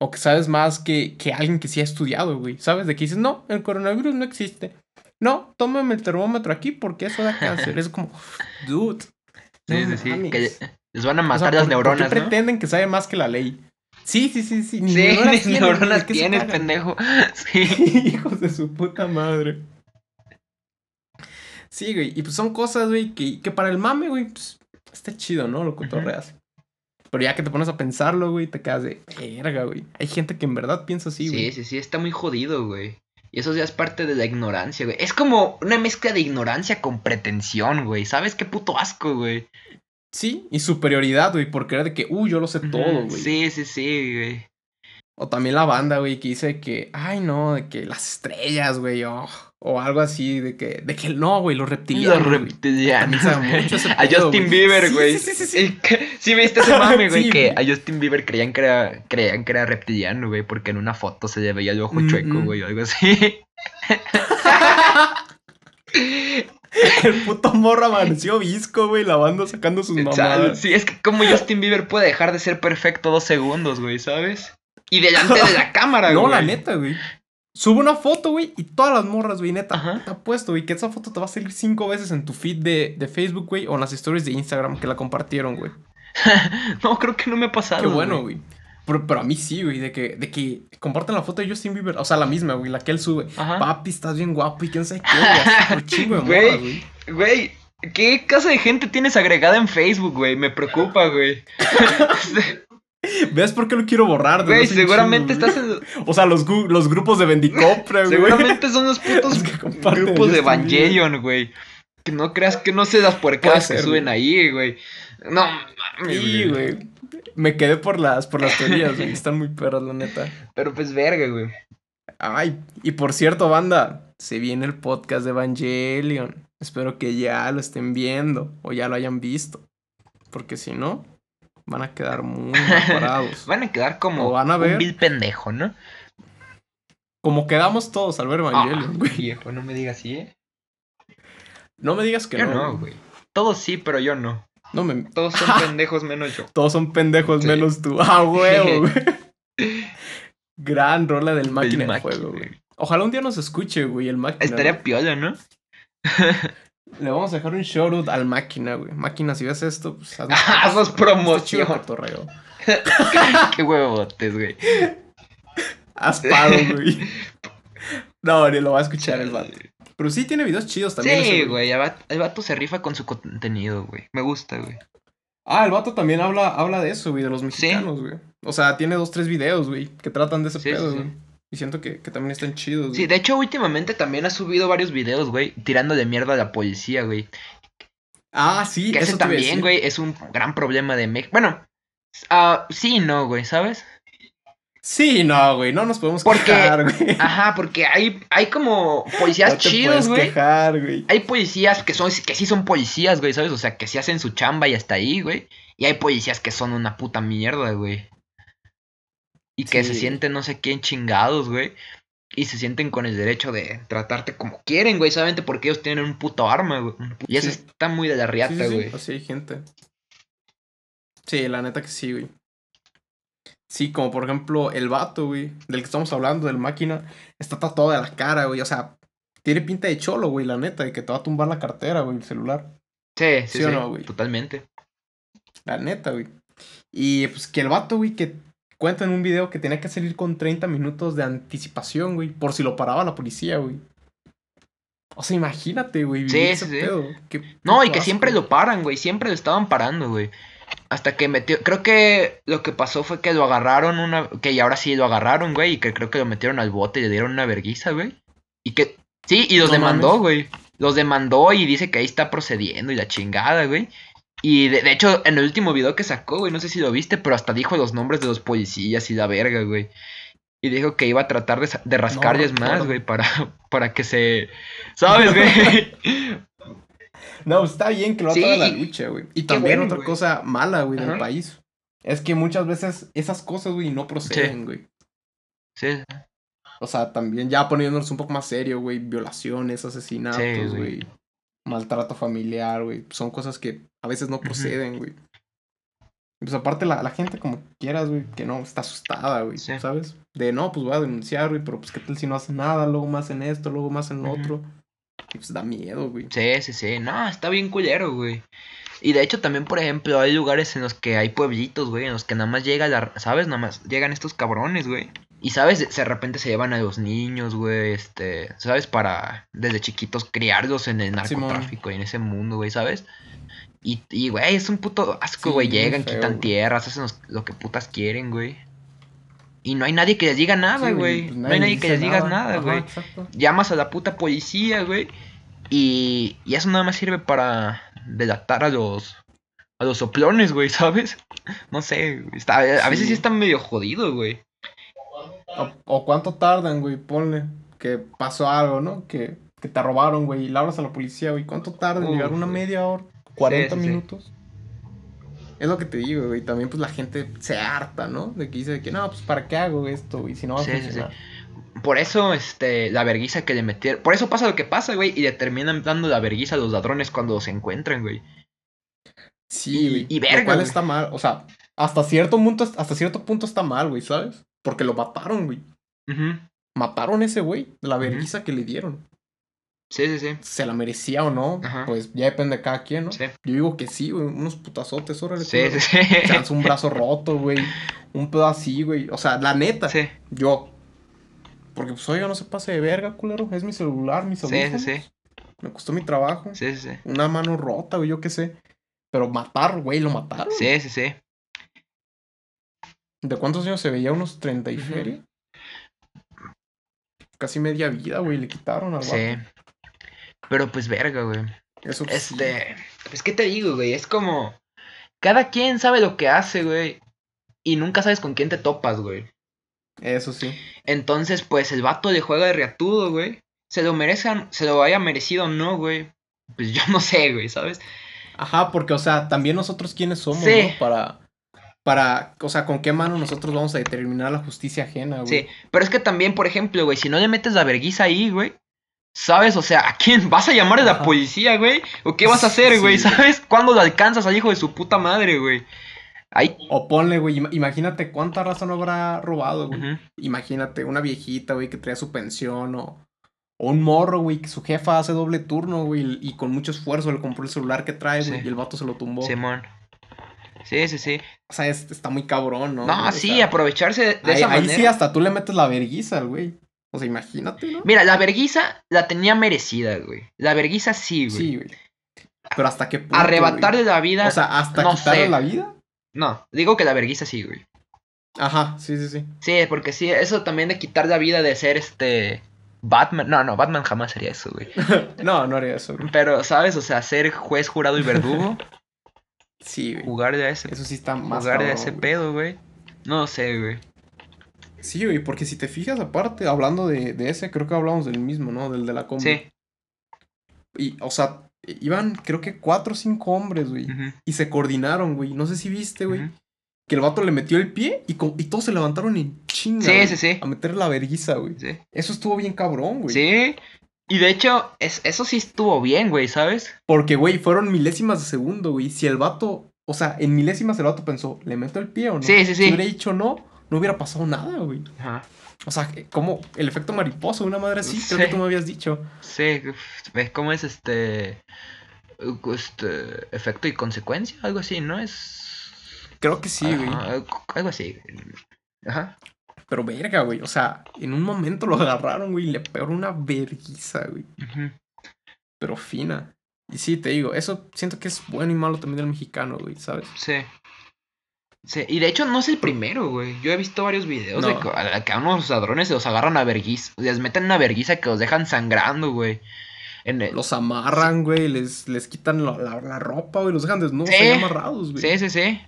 O que sabes más que, que alguien que sí ha estudiado, güey. ¿Sabes? De que dices, no, el coronavirus no existe. No, tómame el termómetro aquí porque eso da cáncer. es como, dude. Sí, no sí, sí. Les van a O sea, matar ¿por- las por qué neuronas, ¿no? pretenden que sabe más que la ley? Sí, sí, sí, sí. Sí, neuronas ni tienen, neuronas güey, ¿de qué se tienes, pendejo. *laughs* Sí. *laughs* Hijos de su puta madre. Sí, güey. Y pues son cosas, güey, que, que para el mame, güey, pues está chido, ¿no? Lo cotorreas. Pero ya que te pones a pensarlo, güey, te quedas de verga, güey. Hay gente que en verdad piensa así, Sí, güey. sí, sí, está muy jodido, güey. Y eso ya es parte de la ignorancia, güey. Es como una mezcla de ignorancia con pretensión, güey. ¿Sabes qué puto asco, güey? Sí, y superioridad, güey, por creer de que, uy, yo lo sé todo, güey. Sí, sí, sí, güey. O también la banda, güey, que dice que, ay, no, de que las estrellas, güey, o, o algo así, de que, de que no, güey, los reptilianos. Los reptilianos. *laughs* A Justin. Bieber, güey. sí, sí, sí, Sí, viste ese *laughs* mame, güey, que a Justin Bieber creían que era, creían que era reptiliano, güey, porque en una foto se le veía el ojo chueco, güey, o algo así. *laughs* El puto morro amaneció visco, güey, la banda sacando sus mamadas. Sí, es que como Justin Bieber puede dejar de ser perfecto dos segundos, güey, ¿sabes? Y delante de la *laughs* cámara, güey. No, la neta, güey. Sube una foto, güey, y todas las morras, güey, neta. Ajá. Te apuesto, güey, que esa foto te va a salir cinco veces en tu feed de, de Facebook, güey, o en las stories de Instagram que la compartieron, güey. *laughs* No, creo que no me ha pasado. Qué bueno, güey. Pero, pero a mí sí, güey, de que, de que comparten la foto de Justin Bieber. O sea, la misma, güey, la que él sube. Ajá. Papi, estás bien guapo y quién sabe qué, güey. *laughs* chingo de Güey. morras, güey. Güey, ¿qué clase de gente tienes agregada en Facebook, güey? Me preocupa, güey. ¿Ves por qué lo quiero borrar? Güey, un seguramente chingo, estás en... O sea, los, los grupos de Vendicopra, güey. Seguramente son los putos *laughs* Los que comparten grupos de. Evangelion, güey. Que no creas que no sé las puercadas que suben ahí, güey. No, mames, Sí, güey. Me quedé por las, por las teorías, güey. *laughs* Están muy perras, la neta. Pero pues verga, güey. Ay, y por cierto, banda, se viene el podcast de Evangelion. Espero que ya lo estén viendo o ya lo hayan visto. Porque si no, van a quedar muy *laughs* parados. Van a quedar como van a ver. un vil pendejo, ¿no? Como quedamos todos al ver Ah, Evangelion, güey. viejo, no me digas así, ¿eh? No me digas que Yo no. no, güey. Todos sí, pero yo no. No me... *laughs* Todos son pendejos menos yo. Todos son pendejos Sí. menos tú. *laughs* Ah, huevo, güey. *laughs* Gran rola del máquina de máquina, fuego, güey. Ojalá un día nos escuche, güey, el máquina. Estaría piola, ¿no? Le vamos a dejar un shoutout al máquina, güey. Máquina, si ves esto, pues haznos- chido promoción. cotorreo. Qué huevotes, güey. Haz paro, güey. No, ni lo va a escuchar el vato. Pero sí tiene videos chidos también. Sí, güey, el vato- el vato se rifa con su contenido, güey. Me gusta, güey. Ah, el vato también habla, habla de eso, güey, de los mexicanos, güey. O sea, tiene dos, tres videos, güey, que tratan de ese Sí, pedo, sí. güey. Y siento que, que también están chidos, güey. Sí, de hecho, últimamente también ha subido varios videos, güey, tirando de mierda a la policía, güey. Ah, sí, Que eso ese también, güey, es un gran problema de México. Bueno, ah, sí y no, güey, ¿sabes? Sí, no, güey, no nos podemos Porque- quejar, güey. Ajá, porque hay, hay como policías *laughs* no te chidos, güey. quejar, güey. Hay policías que son, que sí son policías, güey, ¿sabes? O sea, que sí hacen su chamba y hasta ahí, güey. Y hay policías que son una puta mierda, güey. Y que se sienten no sé quién chingados, güey. Y se sienten con el derecho de tratarte como quieren, güey, solamente porque ellos tienen un puto arma, güey. Y eso Sí. está muy de la riata, sí, sí, güey. Así hay gente. Sí, la neta que sí, güey. Sí, como por ejemplo el vato, güey, del que estamos hablando, del máquina, está tatuado de la cara, güey. O sea, tiene pinta de cholo, güey, la neta, de que te va a tumbar la cartera, güey, el celular. Sí, sí, ¿Sí sí. o no, güey? totalmente. La neta, güey. Y pues que el vato, güey, que cuenta en un video que tenía que salir con 30 minutos de anticipación, güey, por si lo paraba la policía, güey. O sea, imagínate, güey, Sí, sí, sí. pedo. No, y que asco. siempre lo paran, güey. Siempre lo estaban parando, güey. Hasta que metió. Creo que lo que pasó fue que lo agarraron una. Que y ahora sí lo agarraron, güey. Y que creo que lo metieron al bote y le dieron una verguiza, güey. Y que. Sí, y los No demandó, mames. güey. Los demandó y dice que ahí está procediendo y la chingada, güey. Y de, de hecho, en el último video que sacó, güey, no sé si lo viste, pero hasta dijo los nombres de los policías y la verga, güey. Y dijo que iba a tratar de, de rascarles más, güey, para, *laughs* para que se. ¿Sabes, güey? *laughs* No, está bien que lo Sí, haga la lucha, güey. Y también bueno, otra cosa mala, güey, del país. Es que muchas veces esas cosas, güey, no proceden, güey. sí, O sea, también ya poniéndonos un poco más serio, güey. Violaciones, asesinatos, güey. Maltrato familiar, güey. Son cosas que a veces no proceden, güey. Y Pues aparte la, la gente como quieras, güey, que no, está asustada, güey, Sí. ¿sabes? De no, pues voy a denunciar, güey, pero pues qué tal si no hacen nada, luego más en esto, luego más en lo otro. Pues da miedo, güey. Sí, sí, sí. No, está bien culero, güey. Y de hecho también, por ejemplo, hay lugares en los que hay pueblitos, güey, en los que nada más llega la... ¿Sabes? Nada más llegan estos cabrones, güey. Y, ¿sabes? De, repente se llevan a los niños, güey, este... ¿Sabes? Para desde chiquitos criarlos en el narcotráfico y en ese mundo, güey, ¿sabes? Y, y, güey, es un puto asco, Sí, güey. Llegan, feo, quitan güey. tierras, hacen los- lo que putas quieren, güey. Y no hay nadie que les diga nada, Sí, güey. pues no hay nadie que les diga nada, Ajá, güey exacto. llamas a la puta policía, güey. Y, y eso nada más sirve para delatar a los a los soplones, güey, *laughs* ¿sabes? No sé, está, a veces sí Sí. está medio jodido, güey. O, o cuánto tardan, güey, ponle que pasó algo, ¿no? Que, que te robaron, güey, y le hablas a la policía, güey. ¿Cuánto tarda en llegar? ¿Una media hora? ¿40 sí, sí. minutos? Es lo que te digo, güey. También, pues, la gente se harta, ¿no? De que dice que, no, pues, ¿para qué hago esto, güey? Si no va a funcionar. Por eso, este, la verguiza que le metieron. Por eso pasa lo que pasa, güey. Y le terminan dando la verguiza a los ladrones cuando se encuentran, güey. Sí, Y- güey. y Lo verga, cual güey. está mal. O sea, hasta cierto punto, hasta cierto punto está mal, güey, ¿sabes? Porque lo mataron, güey. Mataron a ese güey. La vergüenza que le dieron. Sí, sí, sí. Se la merecía o no, Ajá. pues ya depende de cada quien, ¿no? Sí, Yo digo que sí, güey. Unos putazotes, órale. sí, sí. sí. Chance un brazo roto, güey. Un pedo así, güey. O sea, la neta, Sí, yo. Porque, pues, oiga, no se pase de verga, culero. Es mi celular, mis Sí, sí, audífonos. sí. Me costó mi trabajo. sí, sí, sí. Una mano rota, güey, yo qué sé. Pero matar, güey, lo mataron. Sí, sí, sí. ¿De cuántos años se veía? ¿Unos 30 y feria? Casi media vida, güey, le quitaron al Sí. vato. Pero pues verga, güey. Eso pues, sí. Este, pues qué te digo, güey, es como cada quien sabe lo que hace, güey, y nunca sabes con quién te topas, güey. Eso sí. Entonces, pues el vato le juega de riatudo, güey. Se lo merezcan, se lo haya merecido o no, güey. Pues *laughs* yo no sé, güey, ¿sabes? Ajá, porque, o sea, también nosotros quiénes somos, Sí. ¿no? Para, para, o sea, con qué mano nosotros vamos a determinar la justicia ajena, güey. Sí, pero es que también, por ejemplo, güey, si no le metes la verguiza ahí, güey, ¿sabes? O sea, ¿a quién vas a llamar a la Ajá. policía, güey? ¿O qué vas a hacer, Sí, güey. ¿Sabes? ¿Cuándo lo alcanzas al hijo de su puta madre, güey? Ahí. O ponle, güey, ima- imagínate cuánta raza no habrá robado, güey. Imagínate una viejita, güey, que traía su pensión o, O un morro, güey, que su jefa hace doble turno, güey, y con mucho esfuerzo le compró el celular que trae, güey, y el vato se lo tumbó. Simón. Sí, sí, sí. O sea, es- está muy cabrón, ¿no? No, güey? O sí, sea, aprovecharse de, ahí, esa ahí manera. sí hasta tú le metes la verguiza al güey. O sea, imagínate, ¿no? Mira, la verguiza la tenía merecida, güey. La verguiza sí, güey. Sí, güey. Pero hasta qué punto. Arrebatarle güey? la vida. O sea, hasta no quitarle sé. la vida. No, digo que la verguiza sí, güey. Ajá, sí, sí, sí. Sí, porque sí, eso también de quitar la vida de ser este. Batman. No, no, Batman jamás haría eso, güey. *laughs* No, no haría eso, güey. Pero, ¿sabes? O sea, ser juez, jurado y verdugo. *laughs* Sí, güey. jugar de ese. Eso sí está más. Jugar de ese güey. pedo, güey. No sé, güey. Sí, güey, porque si te fijas, aparte, hablando de, de ese, creo que hablamos del mismo, ¿no? Del de la combi. Sí. Y, o sea, iban, creo que cuatro o cinco hombres, güey. Y se coordinaron, güey. No sé si viste, güey. Que el vato le metió el pie y, y todos se levantaron en chinga. Sí, sí, sí. A meterle la verguiza, güey. Sí. Eso estuvo bien cabrón, güey. Sí. Y de hecho, es, eso sí estuvo bien, güey, ¿sabes? Porque, güey, fueron milésimas de segundo, güey. Si el vato, o sea, en milésimas el vato pensó, ¿le meto el pie o no? Sí, sí, sí. Si hubiera dicho no, no hubiera pasado nada, güey. Ajá. O sea, como el efecto mariposa, una madre así, creo que Sí. tú me habías dicho. Sí, ¿ves cómo es este. Este. Efecto y consecuencia? Algo así, ¿no? Es. Creo que sí, güey. Algo así. Ajá. Pero verga, güey. O sea, en un momento lo agarraron, güey, y le pegaron una verguiza, güey. ujú. Pero fina. Y sí, te digo, eso siento que es bueno y malo también del mexicano, güey, ¿sabes? Sí. Sí, y de hecho no es el primero, güey. Yo he visto varios videos de que a, que a unos ladrones se los agarran a verguiza. Les meten una verguiza que los dejan sangrando, güey. En el- Los amarran, güey, les, les quitan la, la- la ropa, güey, los dejan desnudos Sí. amarrados, güey. Sí, sí, sí.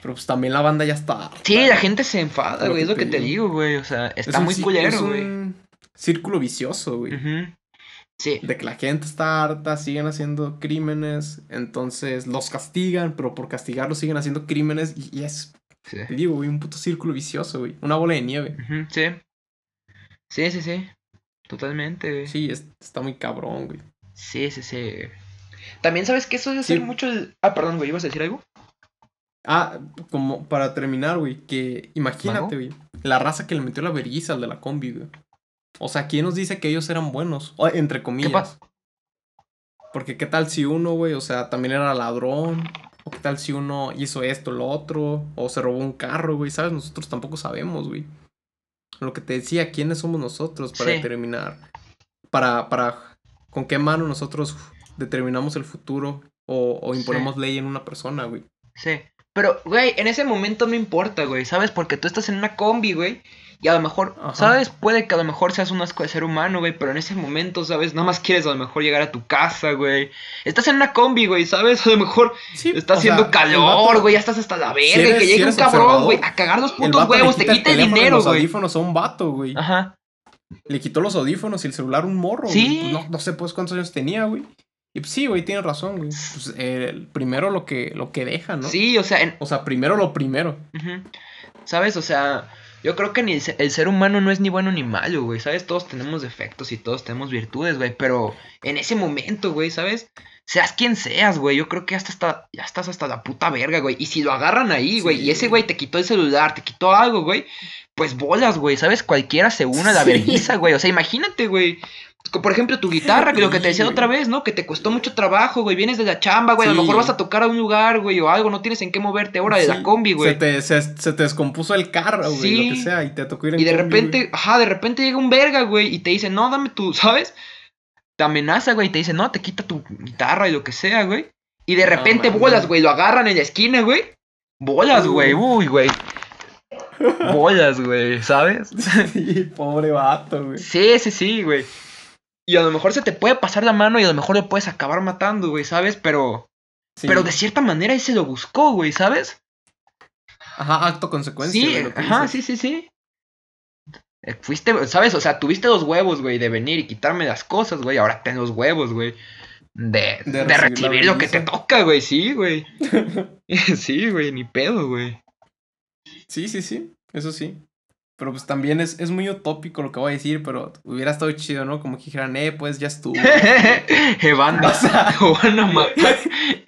Pero pues también la banda ya está. harta, Sí, la gente se enfada, güey. Es lo que te digo. güey. O sea, Es está un muy culero, es güey. un círculo vicioso, güey. Ujú. Sí. De que la gente está harta, siguen haciendo crímenes, entonces los castigan, pero por castigarlos siguen haciendo crímenes y, y es, Sí. te digo, güey, un puto círculo vicioso, güey. Una bola de nieve. Sí. Sí, sí, sí. Totalmente, güey. Sí, es- está muy cabrón, güey. Sí, sí, sí. También sabes que eso Sí. ser mucho el... Ah, perdón, güey, ¿ibas a decir algo? Ah, como para terminar, güey, que imagínate, ¿Mago? güey, la raza que le metió la vergüenza al de la combi, güey. O sea, ¿quién nos dice que ellos eran buenos? O, entre comillas. pasa? Porque qué tal si uno, güey, o sea, también era ladrón. O qué tal si uno hizo esto, lo otro. O se robó un carro, güey, ¿sabes? Nosotros tampoco sabemos, güey. Lo que te decía, ¿quiénes somos nosotros para Sí. determinar? Para, para, ¿con qué mano nosotros determinamos el futuro? O, o imponemos ley en una persona, güey. Sí. Pero, güey, en ese momento no importa, güey, ¿sabes? Porque tú estás en una combi, güey. Y a lo mejor, Ajá. ¿sabes? Puede que a lo mejor seas un asco de ser humano, güey. Pero en ese momento, ¿sabes? Nada más quieres a lo mejor llegar a tu casa, güey. Estás en una combi, güey, ¿sabes? A lo mejor Sí, está haciendo sea, el calor, güey. Ya estás hasta la verga. eres- que si llegue un cabrón, güey. A cagar los El putos huevos. Te quita el y dinero, los güey. audífonos a un vato, güey. Ajá. Le quitó los audífonos y el celular a un morro. Sí. Pues no, no sé pues cuántos años tenía, güey. Y pues sí, güey, tiene razón, güey. Pues, eh, el primero lo que, lo que deja, ¿no? Sí, o sea, en, O sea, primero lo primero. Ujú. ¿Sabes? O sea, yo creo que ni el, se- el ser humano no es ni bueno ni malo, güey. ¿Sabes? Todos tenemos defectos y todos tenemos virtudes, güey. Pero en ese momento, güey, ¿sabes? Seas quien seas, güey. Yo creo que hasta, hasta ya estás hasta la puta verga, güey. Y si lo agarran ahí, güey, Sí, y ese güey. güey te quitó el celular, te quitó algo, güey. Pues bolas, güey. ¿Sabes? Cualquiera se une a la Sí. vergüenza, güey. O sea, imagínate, güey. Por ejemplo, tu guitarra, que lo que te decía otra vez, ¿no? Que te costó mucho trabajo, güey. Vienes de la chamba, güey. A lo mejor vas a tocar a un lugar, güey, o algo. No tienes en qué moverte ahora de la combi, güey. Se te, se, se te descompuso el carro, güey, Sí. lo que sea, y te tocó ir en Y de combi, repente, güey. ajá, de repente llega un verga, güey, y te dice, no, dame tu, *laughs* ¿sabes? Te amenaza, güey, y te dice, no, te quita tu guitarra y lo que sea, güey. Y de repente bolas, güey, lo agarran en la esquina, güey. Bolas, güey, uy, güey. *laughs* Bolas, güey, ¿sabes? Sí, pobre vato, güey. Sí, sí, sí, güey. Y a lo mejor se te puede pasar la mano y a lo mejor lo puedes acabar matando, güey, ¿sabes? Pero, Sí. pero de cierta manera él se lo buscó, güey, ¿sabes? Ajá, acto consecuencia. Sí, güey, ajá, dices. sí, sí, sí. Eh, Fuiste, ¿sabes? O sea, tuviste los huevos, güey, de venir y quitarme las cosas, güey. Ahora ten los huevos, güey. De, De de, recibir lo que te toca, güey. Sí, güey. *laughs* *laughs* sí, güey, ni pedo, güey. Sí, sí, sí, eso sí. Pero pues también es, es muy utópico lo que voy a decir, pero hubiera estado chido, ¿no? Como que dijeran, eh, pues ya estuvo. *laughs* Eh, banda, *laughs* lo van a matar.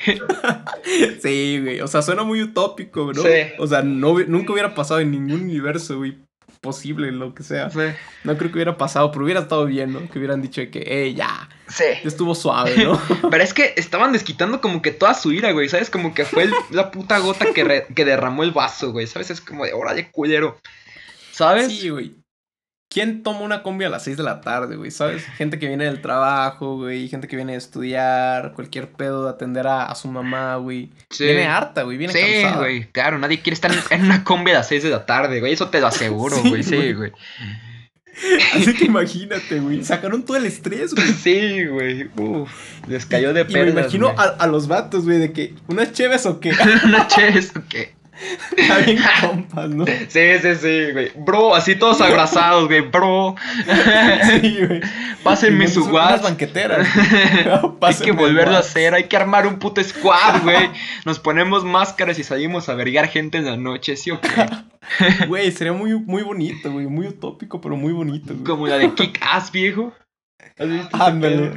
*laughs* sí, güey. O sea, suena muy utópico, ¿no? Sí. O sea, no, nunca hubiera pasado en ningún universo, güey. posible, lo que sea. Sí. No creo que hubiera pasado, pero hubiera estado bien, ¿no? Que hubieran dicho de que, eh, ya, Sí. estuvo suave, ¿no? Pero es que estaban desquitando como que toda su ira, güey. ¿Sabes? Como que fue el- la puta gota que, re- que derramó el vaso, güey. ¿Sabes? Es como de, órale, culero. ¿Sabes? Sí, güey. ¿Quién toma una combi a las 6 de la tarde, güey? ¿Sabes? Gente que viene del trabajo, güey. Gente que viene de estudiar, cualquier pedo de atender a, a su mamá, güey. Sí. Viene harta, güey. Viene Sí, cansada. güey, claro, nadie quiere estar en, una combi a las 6 de la tarde, güey, eso te lo aseguro, *laughs* Sí, güey, sí, güey. Así que imagínate, güey. Sacaron todo el estrés, güey. *laughs* Sí, güey, uf, les cayó de Y me perlas, imagino güey. a, a los vatos, güey, de que unas cheves o qué. *laughs* Noche eso, ¿qué? *laughs* Está bien compas, ¿no? Sí, sí, sí, güey, bro, así todos abrazados, güey, bro, *laughs* Sí, güey. pásenme su WhatsApp. banqueteras. *laughs* Hay que volverlo a hacer, hay que armar un puto squad, güey. Nos ponemos máscaras y salimos a vergar gente en la noche, ¿sí o qué? Güey, sería muy, muy bonito, güey. Muy utópico, pero muy bonito, güey. Como la de Kick Ass, viejo. ¿Has visto Ándale.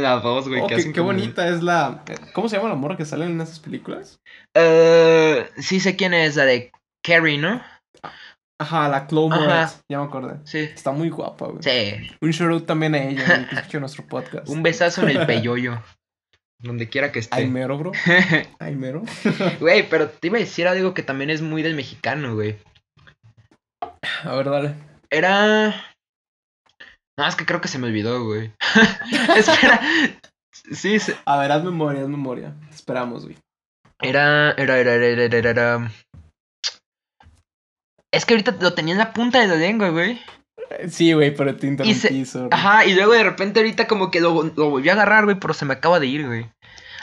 la *laughs* voz, güey, Oh, que qué, bonita es la. ¿Cómo se llama la morra que sale en esas películas? Eh, sí sé quién es, la de Carrie, ¿no? Ajá, la Chloe. Moretz. Ya me acordé. Sí. Está muy guapa, güey. Sí. Un shout out también a ella, güey, que *laughs* escucha nuestro podcast. Un besazo en el *laughs* peyoyo. Donde quiera que Ay, esté. mero, bro. Ay, mero. Güey, pero te iba a decir algo que también es muy del mexicano, güey. A ver, dale. Era. No, es que creo que se me olvidó, güey. *laughs* *laughs* Espera. Sí, se- A ver, haz memoria, haz memoria. Te Esperamos, güey. era, era, era, era, era, era, era. Es que ahorita lo tenía en la punta de la lengua, güey. Sí, güey, pero te interrumpí, sorry. Ajá, y luego de repente ahorita como que lo, lo volví a agarrar, güey, pero se me acaba de ir, güey.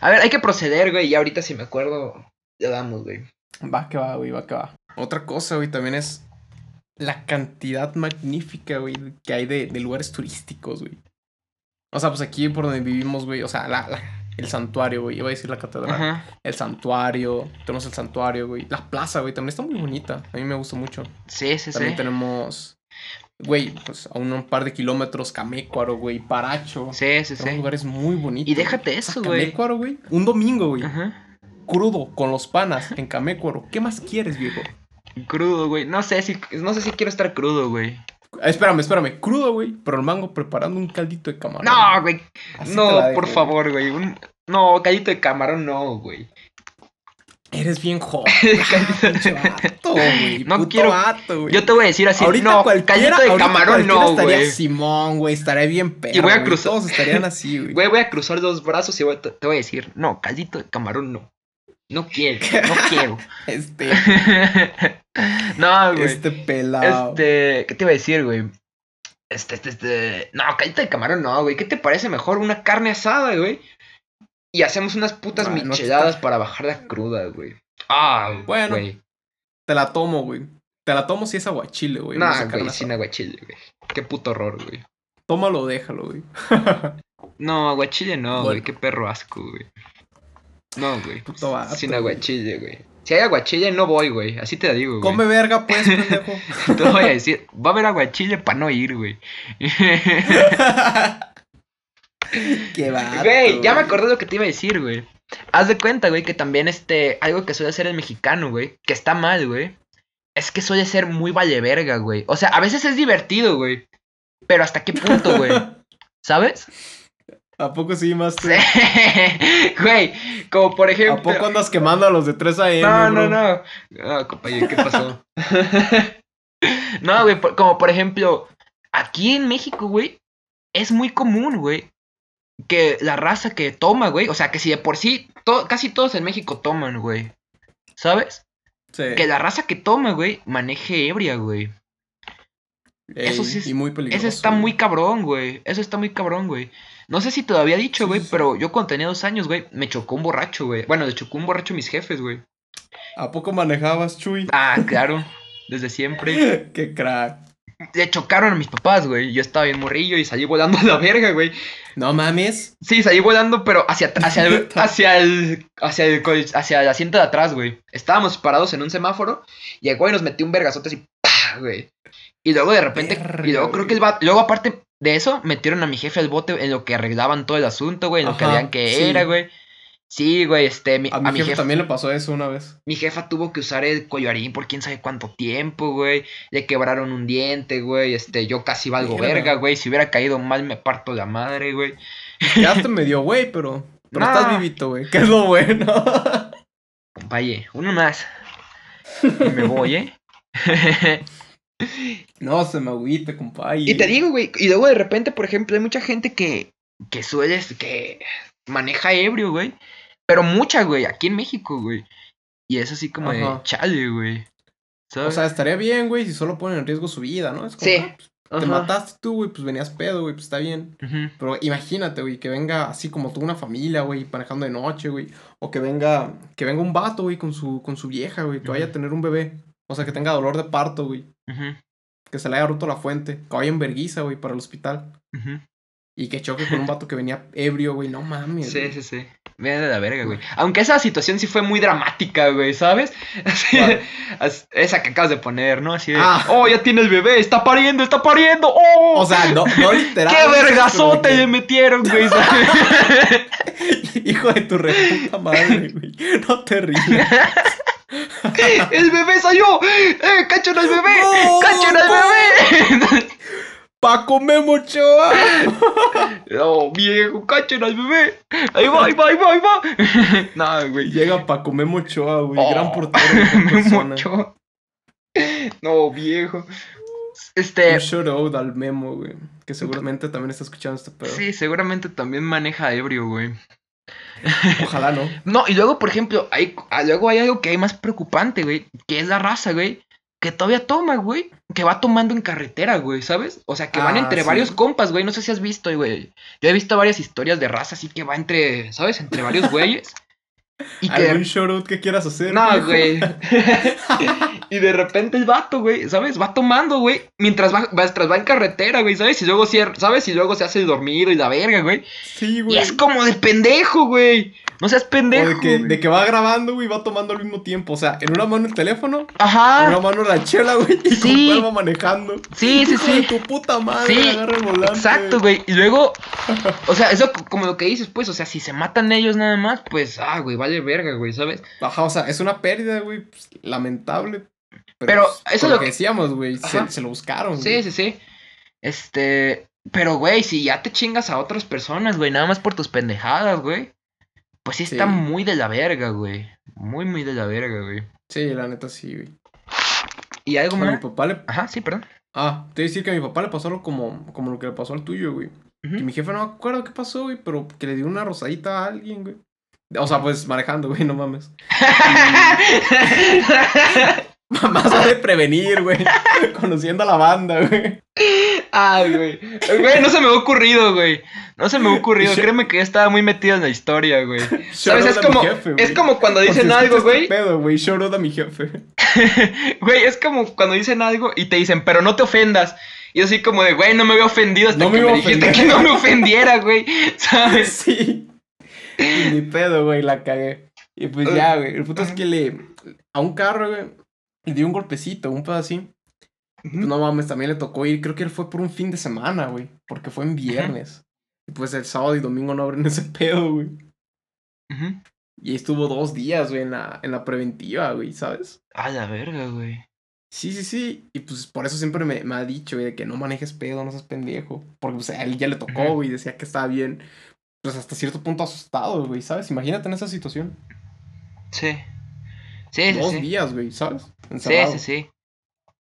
A ver, hay que proceder, güey, y ahorita si me acuerdo, le damos, güey. Va que va, güey, va que va. Otra cosa, güey, también es la cantidad magnífica, güey, que hay de, de lugares turísticos, güey. O sea, pues aquí por donde vivimos, güey, o sea, la, la- el santuario, güey, iba a decir la catedral. Ajá. El santuario, tenemos el santuario, güey. La plaza, güey, también está muy bonita. A mí me gusta mucho. Sí, sí, También sí. tenemos, güey, pues a un, par de kilómetros, Camécuaro, güey, Paracho. Sí, sí, sí. lugares muy bonitos. Y déjate O sea, eso, güey. Camécuaro, güey. Un domingo, güey. Ajá. Crudo, con los panas, en Camécuaro. ¿Qué más quieres, viejo? Crudo, güey. No sé si, no sé si quiero estar crudo, güey. Ah, Espérame, espérame. Crudo, güey. Pero el mango preparando un caldito de camarón. No, güey. Así No, por güey. favor, güey. Un... No, callito de camarón, no, güey. Eres bien joven. *laughs* Vato, güey. No puto quiero- vato, güey. Yo te voy a decir así, ahorita no, cualquiera, de camarón, no, estaría güey. Simón, güey. Estaría bien perro. Y voy a güey. cruzar- Todos estarían así, *laughs* güey. Güey, voy a cruzar los brazos y voy a- te, voy a decir, no, callito de camarón, no. No quiero, no quiero. *laughs* Este, *laughs* no, güey. este pelado. Este, ¿qué te iba a decir, güey? Este, este, este. No, callito de camarón, no, güey. ¿Qué te parece mejor una carne asada, güey? Y hacemos unas putas Ah, no micheladas está- para bajar la cruda, güey. Ah, Bueno, güey. Te la tomo, güey. Te la tomo si es aguachile, güey. No, güey, sin aguachile, güey. Qué puto horror, güey. Tómalo, déjalo, güey. *laughs* No, aguachile no, güey. Bueno. Qué perro asco, güey. No, güey. Puto vato, Sin aguachile, güey. Si hay aguachile, no voy, güey. Así te la digo, güey. Come verga, pues, *laughs* pendejo. Te voy a decir, va a haber aguachile para no ir, güey. *laughs* Qué vato, Güey, ya me acordé de lo que te iba a decir, güey. Haz de cuenta, güey, que también este, algo que suele hacer el mexicano, güey, que está mal, güey, es que suele ser muy vale verga, güey. O sea, a veces es divertido, güey. Pero hasta qué punto, güey. *laughs* ¿Sabes? ¿A poco sí, más *laughs* tú? Güey, como por ejemplo. ¿A poco andas quemando a los de 3 AM? No, no, bro? no. Ah, compañero, ¿qué pasó? *laughs* no, güey, por- como por ejemplo, aquí en México, güey, es muy común, güey, que la raza que toma, güey, o sea, que si de por sí, to- casi todos en México toman, güey, ¿sabes? Sí. Que la raza que toma, güey, maneje ebria, güey. Ey, eso sí es- Y muy peligroso. Eso está güey. muy cabrón, güey. Eso está muy cabrón, güey. No sé si te lo había dicho, güey, sí, sí. pero yo cuando tenía dos años, güey, me chocó un borracho, güey. Bueno, le chocó un borracho a mis jefes, güey. ¿A poco manejabas, Chuy? Ah, claro. Desde siempre. *laughs* Qué crack. Le chocaron a mis papás, güey. Yo estaba bien morrillo y salí volando a la verga, güey. No mames. Sí, salí volando, pero hacia, *laughs* hacia, el, hacia, el, hacia, el, hacia el asiento de atrás, güey. Estábamos parados en un semáforo y el güey nos metió un vergazote así, ¡pah! güey. Y luego de repente, Verga, y luego creo que el vato, luego aparte de eso, metieron a mi jefe al bote en lo que arreglaban todo el asunto, güey, en lo que Ajá, veían que sí. era, güey. Sí, güey, este, mi, A mi, jefe también le pasó eso una vez. mi jefa tuvo que usar el collarín por quién sabe cuánto tiempo, güey. Le quebraron un diente, güey. Este, yo casi valgo Verga. verga, güey. Si hubiera caído mal, me parto la madre, güey. Ya te *laughs* medio güey, pero. Pero estás vivito, güey. Que es lo bueno. Vaya, uno más. Y me voy, ¿eh? *laughs* no, se me agüita, compadre. y te digo, güey. Y luego de repente, por ejemplo, hay mucha gente que, que suele, que maneja ebrio, güey. Pero mucha, güey, aquí en México, güey. Y es así como de chale, güey. ¿Sabes? O sea, estaría bien, güey, si solo ponen en riesgo su vida, ¿no? Es como, Sí. ah, pues, te mataste tú, güey, pues venías pedo, güey, pues está bien. Pero imagínate, güey, que venga así como tú una familia, güey, manejando de noche, güey. O que venga, que venga un vato, güey, con su, con su vieja, güey, que vaya a tener un bebé. O sea, que tenga dolor de parto, güey. Ujú. Que se le haya roto la fuente. Que vaya en verguiza, güey, para el hospital. Ujú. Y que choque con un *laughs* vato que venía ebrio, güey. No mames. Sí, güey. sí, sí. Viene de la verga, güey. Aunque esa situación sí fue muy dramática, güey, ¿sabes? *laughs* Esa que acabas de poner, ¿no? Así de, Ah. oh, ya tienes bebé, está pariendo, está pariendo, oh. O sea, no, no *laughs* literal. ¡Qué vergazote le metieron, güey! ¿sabes? Hijo de tu reputa madre, güey. No te rías. ¡El bebé salió! ¡Eh, cachen al bebé! No, ¡Cachen al bebé! Paco Memo Ochoa. ¡Oh, viejo, cachen al bebé! ¡Ahí va, ahí va, ahí va, ahí va! no, güey. Llega Paco Memo Ochoa, güey. Oh, Gran portero. gran *laughs* me persona. mochó. No, viejo. Un Este. shout out al Memo, güey. Que seguramente también está escuchando este pedo. Sí, seguramente también maneja ebrio, güey. *laughs* Ojalá no. No, y luego, por ejemplo, hay, ah, luego hay algo que hay más preocupante, güey. Que es la raza, güey. Que todavía toma, güey. Que va tomando en carretera, güey, ¿sabes? O sea, que van Ah, entre sí. varios compas, güey. No sé si has visto, güey. Yo he visto varias historias de raza así que va entre, ¿sabes? Entre varios güeyes. *laughs* Y ¿Algún que... shout out que quieras hacer? No, viejo? güey. *laughs* *laughs* y de repente el vato, güey, ¿sabes? Va tomando, güey. Mientras va, mientras va en carretera, güey, ¿sabes? Y luego, cier- ¿sabes? Y luego se hace el dormido y la verga, güey. Sí, Y güey. es como de pendejo, güey. No seas O pendejo. de que, de que va grabando, güey, y va tomando al mismo tiempo. O sea, en una mano el teléfono, en Ajá. una mano la chela, güey, *laughs* y Sí. con va manejando. Sí, sí, Hijo de sí. tu puta madre, Sí, agarra el volante. Exacto, güey. Y luego, *laughs* o sea, eso como lo que dices, pues, o sea, si se matan ellos nada más, pues, ah, güey, vale verga, güey, ¿sabes? Ajá, o sea, es una pérdida, güey, pues, lamentable. Pero, Pero pues, eso con lo que decíamos, güey, se, lo buscaron. Sí, sí, sí. Este, pero, güey, si ya te chingas a otras personas, güey, nada más por tus pendejadas, güey. Pues sí está Sí. muy de la verga, güey. Muy, muy de la verga, güey. Sí, la neta sí, güey. ¿Y algo A mi más? papá le... Ajá, sí, perdón. Ah, te iba a decir que a mi papá le pasó algo como, como lo que le pasó al tuyo, güey. Y mi jefe no me acuerdo qué pasó, güey, pero que le dio una rosadita a alguien, güey. O sea, pues manejando, güey, no mames. *laughs* *laughs* Más vale prevenir, güey. *laughs* Conociendo a la banda, güey. Ay, güey. Güey, no se me ha ocurrido, güey. No se me ha ocurrido. Créeme que ya estaba muy metido en la historia, güey. ¿Sabes? Es como, jefe, es como cuando dicen algo, este güey. pedo, güey. Shout out a mi jefe. *laughs* Güey, es como cuando dicen algo y te dicen, pero no te ofendas. Y así como de, güey, no me había ofendido hasta No me que me, a dijiste que no me ofendiera, güey. ¿Sabes? Sí. Y ni pedo, güey, la cagué. Y pues ya, güey. El punto es que le. A un carro, güey. Le dio un golpecito, un pedo así. Pues no mames, también le tocó ir. Creo que él fue por un fin de semana, güey. Porque fue en viernes. Y pues el sábado y domingo no abren *laughs* ese pedo, güey. Ujú. Y ahí estuvo dos días, güey, en la, en la preventiva, güey, ¿sabes? A la verga, güey. Sí, sí, sí. Y pues por eso siempre me, me ha dicho, güey, de que no manejes pedo, no seas pendejo. Porque pues a él ya le tocó, güey, decía que estaba bien. Pues hasta cierto punto asustado, güey, ¿sabes? Imagínate en esa situación. Sí. Sí, sí, Dos sí. días, güey, ¿sabes? Sí, Encerrado. sí, sí.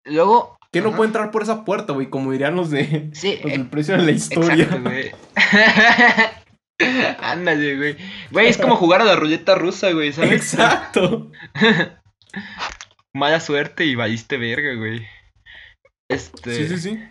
Luego. ¿Quién no Ajá. puede entrar por esa puerta, güey? Como dirían los de Sí, los eh, del precio de la historia. exacto, güey. *laughs* Ándale, güey. Güey, es como jugar a la ruleta rusa, güey, ¿sabes? Exacto. *laughs* Mala suerte y valiste verga, güey. Este. Sí, sí, sí.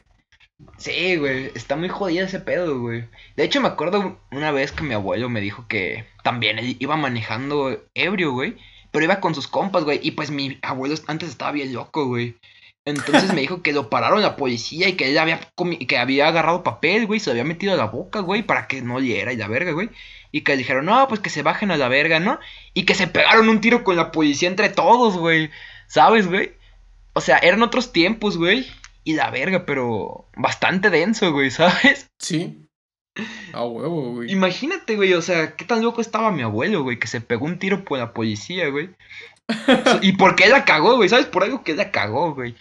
Sí, güey, está muy jodido ese pedo, güey. De hecho, me acuerdo una vez que mi abuelo me dijo que también él iba manejando ebrio, güey. Pero iba con sus compas, güey. Y pues mi abuelo antes estaba bien loco, güey. Entonces me dijo que lo pararon la policía y que él había, que había agarrado papel, güey. Se lo había metido a la boca, güey, para que no oliera y la verga, güey. Y que dijeron, no, pues que se bajen a la verga, ¿no? Y que se pegaron un tiro con la policía entre todos, güey. ¿Sabes, güey? O sea, eran otros tiempos, güey. Y la verga, pero bastante denso, güey, *laughs* ¿sabes? Sí. A huevo, güey. Imagínate, güey, o sea, qué tan loco estaba mi abuelo, güey, que se pegó un tiro por la policía, güey. *laughs* y por qué la cagó, güey, ¿sabes? Por algo que la cagó, güey.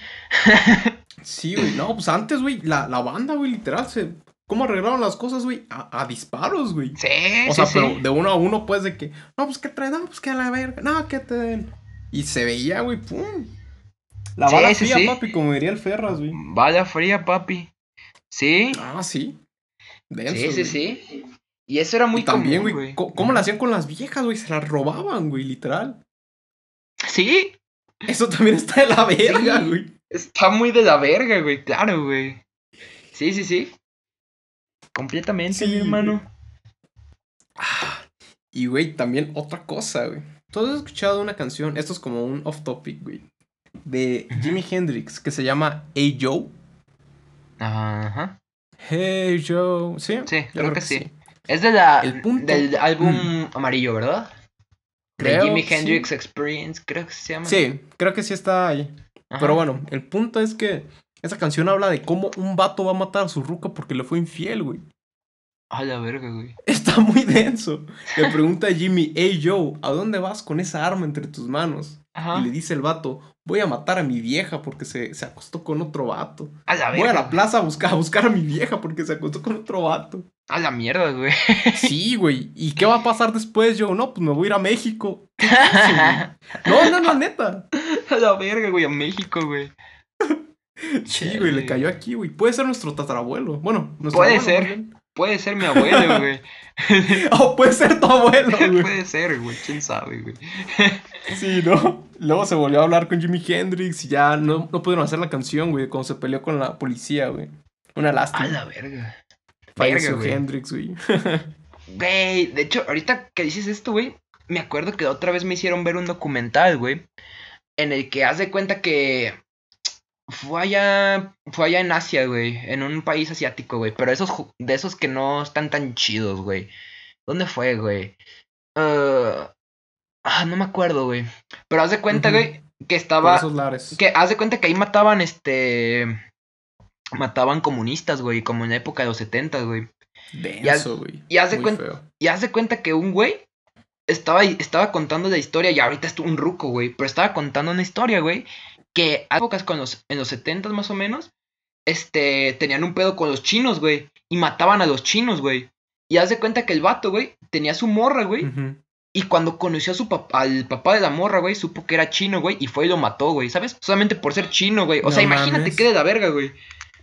Sí, güey. No, pues antes, güey, la, la banda, güey, literal, se... ¿Cómo arreglaron las cosas, güey? A, a disparos, güey. Sí, O sea, sí. pero de uno a uno, pues, de que, no, pues, que traen? No, pues, que a la verga. No, que te den. Y se veía, güey, pum. La Sí, bala fría, papi, como diría el Ferras, güey. Bala fría, papi. Sí, Ah, sí. Denso, sí, sí, güey. sí. Y eso era muy Y también, común, güey, co- ¿cómo lo hacían con las viejas, güey? Se las robaban, güey, literal. Sí, Eso también está de la verga, Sí. güey. está muy de la verga, güey, claro, güey. Sí, sí, sí. Completamente, Sí, mi hermano. Ah, Y, güey, también otra cosa, güey. ¿Tú has escuchado una canción? Esto es como un off topic, güey. De Jimi Hendrix, que se llama Hey Joe. Ajá. Hey Joe. ¿Sí? Sí, creo que sí. Es de la, El punto- del álbum amarillo, ¿verdad? Creo, de Jimi sí. Hendrix Experience, creo que se llama. Sí, creo que sí está ahí. Ajá. Pero bueno, el punto es que esa canción habla de cómo un vato va a matar a su ruca porque le fue infiel, güey. A la verga, güey. *laughs* Está muy denso. Le pregunta a Jimmy, hey Joe, ¿a dónde vas con esa arma entre tus manos? Ajá. Y le dice el vato, voy a matar a mi vieja porque se, se acostó con otro vato. A la Voy verga. a la plaza a buscar, a buscar a mi vieja porque se acostó con otro vato. A la mierda, güey. Sí, güey. ¿Y qué va a pasar después, Joe? No, pues me voy a ir a México. *laughs* No, no, no, neta. A la verga, güey, a México, güey. Sí, güey, le cayó aquí, güey. Puede ser nuestro tatarabuelo. Bueno, nuestro Puede abuelo, ser. Puede ser mi abuelo, *laughs* güey. Oh, puede ser tu abuelo, *laughs* güey. Puede ser, güey. ¿Quién sabe, güey? *laughs* Sí, ¿no? Luego se volvió a hablar con Jimi Hendrix y ya no, no pudieron hacer la canción, güey, cuando se peleó con la policía, güey. Una A lástima. la verga. Falleció verga. Hendrix, güey. Güey, de hecho, ahorita que dices esto, güey, me acuerdo que otra vez me hicieron ver un documental, güey, en el que haz de cuenta que fue allá, fue allá en Asia, güey, en un país asiático, güey, pero esos de esos que no están tan chidos, güey. ¿Dónde fue, güey? Ah, ah, no me acuerdo, güey. Pero haz de cuenta, güey, que Por estaba esos lares. que haz de cuenta que ahí mataban este mataban comunistas, güey, como en la época de los 70, güey. Denso, güey. y haz de cuenta-. Y haz de cuenta que un güey estaba, estaba contando la historia, y ahorita es un ruco, güey, pero estaba contando una historia, güey, que a épocas con los, en los 70 más o menos, este, tenían un pedo con los chinos, güey, y mataban a los chinos, güey. Y haz de cuenta que el vato, güey, tenía su morra, güey, y cuando conoció a su al papá de la morra, güey, supo que era chino, güey, y fue y lo mató, güey, ¿sabes? Solamente por ser chino, güey. O No sea, imagínate mames. qué de la verga, güey.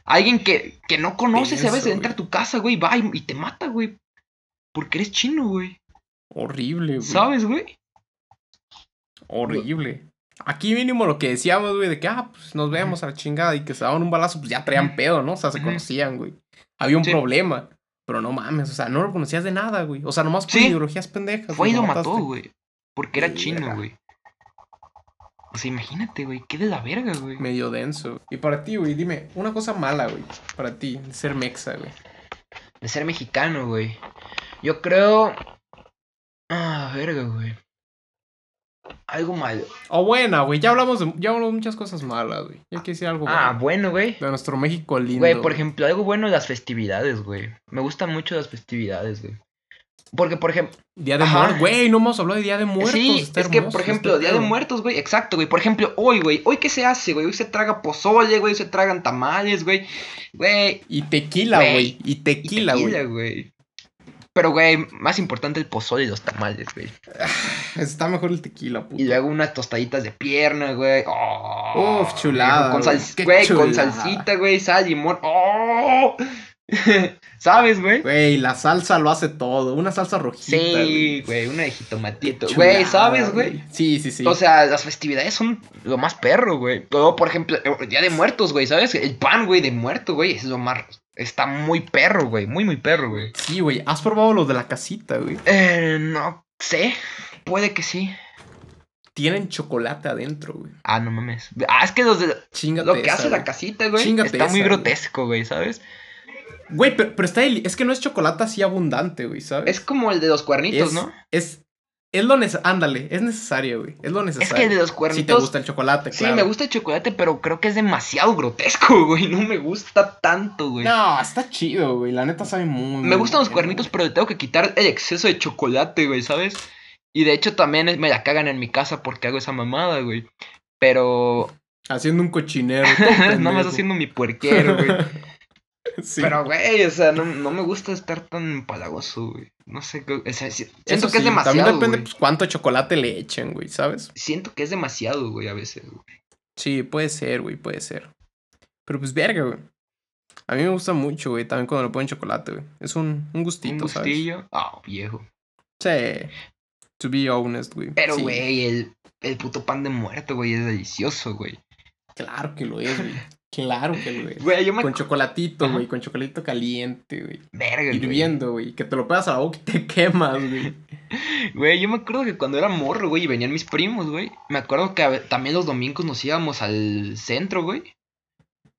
Alguien que, que no conoces, Denso, ¿sabes? Entra a tu casa, güey, va y, y te mata, güey. Porque eres chino, güey. Horrible, güey. ¿Sabes, güey? Horrible. Aquí mínimo lo que decíamos, güey, de que, ah, pues nos vemos a la chingada y que se daban un balazo, pues ya traían pedo, ¿no? O sea, se conocían, güey. Había un Sí. problema. Pero no mames, o sea, no lo conocías de nada, güey. O sea, nomás por Sí. ideologías pendejas. Fue y lo mató, güey. Porque era chino, güey. O sea, imagínate, güey. Qué de la verga, güey. Medio denso. Y para ti, güey, dime, una cosa mala, güey. Para ti, de ser mexa, güey. De ser mexicano, güey. Yo creo. Ah, verga, güey. Algo malo. O buena, güey. Ya hablamos de, ya hablamos de muchas cosas malas, güey. Ya hay que decir algo Ah, bueno. bueno, güey. De nuestro México lindo. Güey, por ejemplo, algo bueno las festividades, güey. Me gustan mucho las festividades, güey. Porque, por ejemplo, Día de. Muertos. Güey, no hemos hablado de Día de Muertos. sí, está es que, por este ejemplo, Día de. Muertos, güey, exacto, güey. Por ejemplo, hoy, güey, hoy qué se hace, güey. Hoy se traga pozole, güey, hoy se tragan tamales, güey. Güey, Y tequila, Güey, güey. Y y tequila, güey. Pero, güey, más importante el pozole y los tamales, güey. Está mejor el tequila, puto. Y luego unas tostaditas de pierna, güey. Oh, Uf, chulada, Con, sal- güey, con salsita, güey, sal, limón. ¡Oh! *laughs* ¿Sabes, güey? Güey, la salsa lo hace todo. Una salsa rojita. Sí, güey, una de jitomatito. Güey, ¿sabes, güey? Sí, sí, sí. O sea, las festividades son lo más perro, güey. Luego, por ejemplo, el Día de Muertos, güey, ¿sabes? El pan, güey, de muerto, güey, es lo más... Está muy perro, güey, muy, muy perro, güey. sí, güey. ¿Has probado los de la casita, güey? Eh, no sé. Puede que sí. Tienen chocolate adentro, güey. Ah, no mames. Ah, es que los de... Chingate Lo que esa, hace la casita, güey, Chíngate está muy esa, grotesco, güey, ¿sabes? Güey, pero, pero está Es que no es chocolate así abundante, güey, ¿sabes? Es como el de los cuernitos, es, ¿no? Es. Es lo necesario. Ándale, es necesario, güey. Es lo Es necesario. que de los Si cuernitos. te gusta el chocolate, Sí, claro. me gusta el chocolate, pero creo que es demasiado grotesco, *laughs* güey. No me gusta tanto, güey. No, está chido, güey. La neta sabe muy. me muy gustan los cuernitos, güey. pero le tengo que quitar el exceso de chocolate, güey, ¿sabes? Y de hecho también es- me la cagan en mi casa porque hago esa mamada, güey. Pero Haciendo un cochinero. *laughs* pendejo. está haciendo mi puerquero, güey. *laughs* *laughs* Sí. Pero, güey, o sea, no, no me gusta estar tan empalagoso, güey. No sé, qué- o sea, si- siento Eso que es sí, También demasiado, depende, güey. pues, cuánto chocolate le echen, güey, ¿sabes? Siento que es demasiado, güey, a veces, güey. Sí, puede ser, güey, puede ser. Pero pues, verga, güey. A mí me gusta mucho, güey, también cuando le ponen chocolate, güey. Es un, un gustito, Un gustillo. Ah, viejo. Sí. To be honest, güey. Pero, Sí, güey, el, el puto pan de muerto, güey, es delicioso, güey. Claro que lo es, güey. *laughs* Claro que. Güey, yo me... Con chocolatito, güey. Con chocolatito caliente, güey. Verga, güey. Hirviendo, güey. Que te lo pegas a la boca y te *laughs* quemas, güey. *laughs* Güey, yo me acuerdo que cuando era morro, güey, y venían mis primos, güey. Me acuerdo que también los domingos nos íbamos al centro, güey.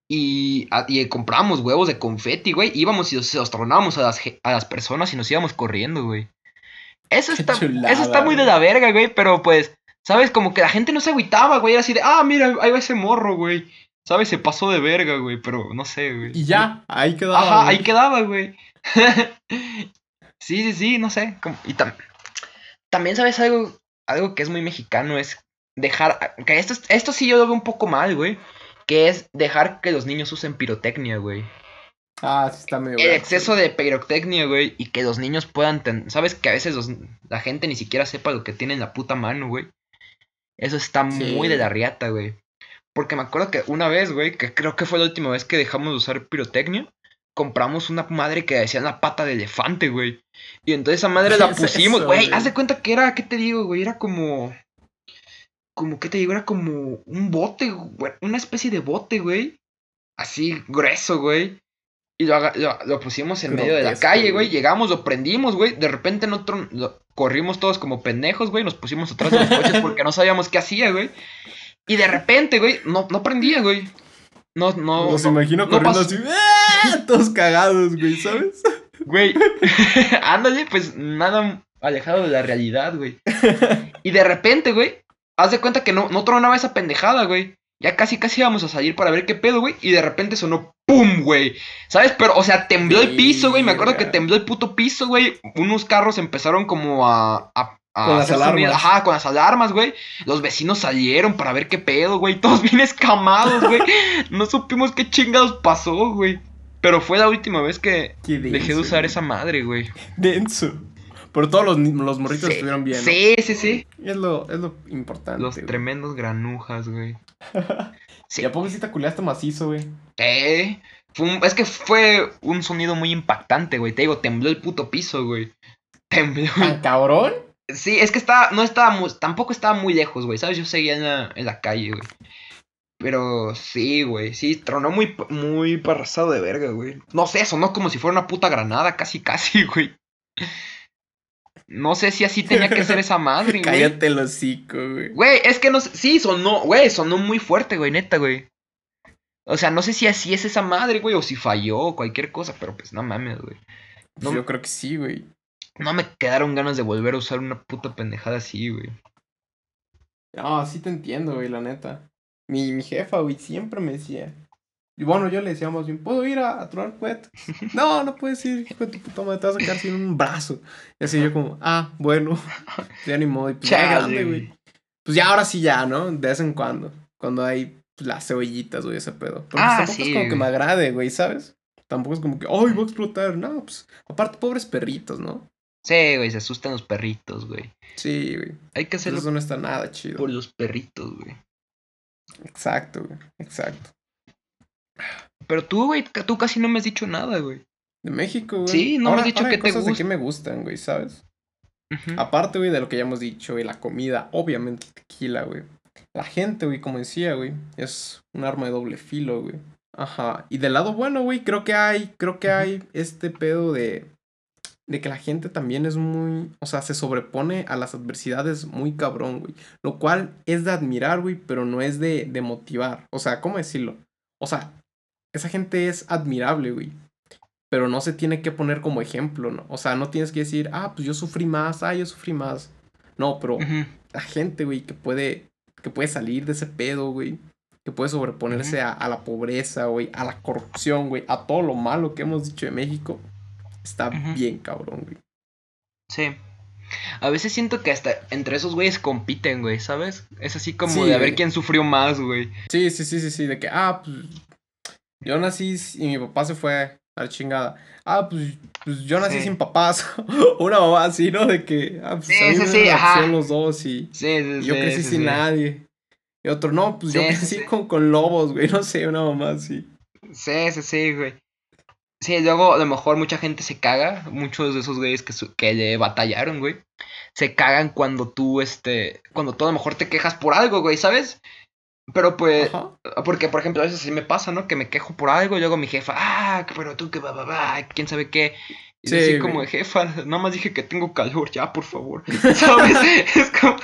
Y, y compramos huevos de confeti, güey. Íbamos y los, los tronábamos a las, a las personas y nos íbamos corriendo, güey. Eso está, chulada, eso está muy de la verga, güey. Pero pues, ¿sabes? Como que la gente no se agüitaba, güey. Era así de, ah, mira, ahí va ese morro, güey. ¿Sabes? Se pasó de verga, güey. Pero no sé, güey. Y ya, ahí quedaba. Ajá, güey. ahí quedaba, güey. *laughs* sí, sí, sí, no sé. como- Y tam- también, ¿sabes algo? Algo que es muy mexicano es dejar. Que esto, es- esto sí yo lo veo un poco mal, güey. Que es dejar que los niños usen pirotecnia, güey. Ah, sí está medio. El exceso de pirotecnia, güey. Y que los niños puedan. ten- ¿Sabes? Que a veces los- la gente ni siquiera sepa lo que tiene en la puta mano, güey. Eso está Sí. muy de la riata, güey. Porque me acuerdo que una vez, güey, que creo que fue la última vez que dejamos de usar pirotecnia, compramos una madre que decía la pata de elefante, güey. Y entonces esa madre ¿Qué la *laughs* es pusimos, eso, güey. Haz de cuenta que era, ¿qué te digo, güey? Era como. Como, ¿qué te digo? Era como un bote, güey. Una especie de bote, güey. Así grueso, güey. Y lo, lo, lo pusimos en medio de la calle, güey. Llegamos, lo prendimos, güey. De repente nosotros corrimos todos como pendejos, güey. Nos pusimos atrás de los coches *laughs* porque no sabíamos qué hacía, güey. Y de repente, güey, no, no prendía, güey. No, no. Los no- imagino no corriendo pasó- así. ¡ah! Todos cagados, güey, ¿sabes? Güey, *laughs* ándale, pues nada alejado de la realidad, güey. Y de repente, güey, haz de cuenta que no, no tronaba esa pendejada, güey. Ya casi, casi íbamos a salir para ver qué pedo, güey. Y de repente sonó ¡pum, güey! ¿Sabes? Pero, o sea, tembló el piso, güey. Me acuerdo que tembló el puto piso, güey. Unos carros empezaron como a. a a Con las sonido. alarmas. Ajá, con las alarmas, güey. Los vecinos salieron para ver qué pedo, güey. *laughs* Todos bien escamados, güey. No supimos qué chingados pasó, güey. Pero fue la última vez que dejé de usar güey. esa madre, güey. *laughs* Denso. Pero todos los, los morritos Sí, estuvieron bien. ¿no? Sí, sí, sí. Es lo, es lo importante. Los güey. tremendos granujas, güey. *laughs* Sí. ¿Y a poco sí te culeaste macizo, güey? Eh, fue un- es que fue un sonido muy impactante, güey. Te digo, tembló el puto piso, güey. Tembló. ¿Tan cabrón? Sí, es que estaba, no estaba muy, tampoco estaba muy lejos, güey, ¿sabes? Yo seguía en la, en la calle, güey. Pero sí, güey, sí, tronó muy, muy parrasado de verga, güey. No sé, sonó como si fuera una puta granada, casi, casi, *laughs* güey. No sé si así tenía que ser esa madre, *laughs* güey. Cállate el hocico, güey. Güey, es que no sé, sí, sonó, güey, sonó muy fuerte, güey, neta, güey. O sea, no sé si así es esa madre, güey, o si falló o cualquier cosa, pero pues no mames, güey. No- Yo creo que sí, güey. No me quedaron ganas de volver a usar una puta pendejada así, güey. No, sí te entiendo, güey, la neta. Mi, mi jefa, güey, siempre me decía. Y bueno, yo le decía más bien, ¿puedo ir a, a tronar cohetes? *laughs* no, no puedes ir, hijo de tu puta madre, te vas a quedar sin un brazo. Y así yo como, ah, bueno, *laughs* ya ni modo. Y pues ya Chale, grande, güey. Pues ya ahora sí ya, ¿no? De vez en cuando. Cuando hay pues, las cebollitas, güey, ese pedo. Porque Ah, tampoco sí, es como que me agrade, güey, ¿sabes? Tampoco es como que, ay, va a explotar. No, pues, aparte, pobres perritos, ¿no? Sí, güey, se asustan los perritos, güey. Sí, güey. Hay que hacerlo Eso no está nada chido. por los perritos, güey. Exacto, güey. Exacto. Pero tú, güey, tú casi no me has dicho nada, güey. De México, güey. Sí, no me has dicho qué te cosas de qué me gustan, güey, ¿sabes? Aparte, güey, de lo que ya hemos dicho, güey, la comida, obviamente el tequila, güey. La gente, güey, como decía, güey, es un arma de doble filo, güey. Ajá. Y del lado bueno, güey, creo que hay, creo que hay este pedo de, de que la gente también es muy, o sea, se sobrepone a las adversidades muy cabrón, güey. Lo cual es de admirar, güey, pero no es de, de motivar. O sea, ¿cómo decirlo? O sea, esa gente es admirable, güey. Pero no se tiene que poner como ejemplo, ¿no? O sea, no tienes que decir, ah, pues yo sufrí más, ah, yo sufrí más. No, pero la gente, güey, que puede, que puede salir de ese pedo, güey. Que puede sobreponerse a, a la pobreza, güey, a la corrupción, güey, a todo lo malo que hemos dicho de México. Está bien cabrón, güey. Sí. A veces siento que hasta entre esos güeyes compiten, güey, ¿sabes? Es así como Sí, de a ver güey. quién sufrió más, güey. Sí, sí, sí, sí, sí, de que, ah, pues, yo nací y mi papá se fue a la chingada. Ah, pues, pues yo nací Sí. sin papás. *laughs* Una mamá así, ¿no? De que, ah, pues Sí, a mí sí, me ajá. los dos y, Sí, y yo crecí sin nadie. Y otro, no, pues yo crecí. Con, con lobos, güey, *laughs* no sé, una mamá así. Sí, sí, sí, güey. Sí, luego a lo mejor mucha gente se caga, muchos de esos güeyes que, su- que le batallaron, güey. Se cagan cuando tú, este, cuando tú a lo mejor te quejas por algo, güey, ¿sabes? Pero pues, Ajá. porque por ejemplo a veces sí me pasa, ¿no? Que me quejo por algo y luego mi jefa, ah, pero tú que va, va, va, quién sabe qué. Y Sí, así como, jefa, nada más dije que tengo calor, ya, por favor. *laughs* ¿Sabes? es como,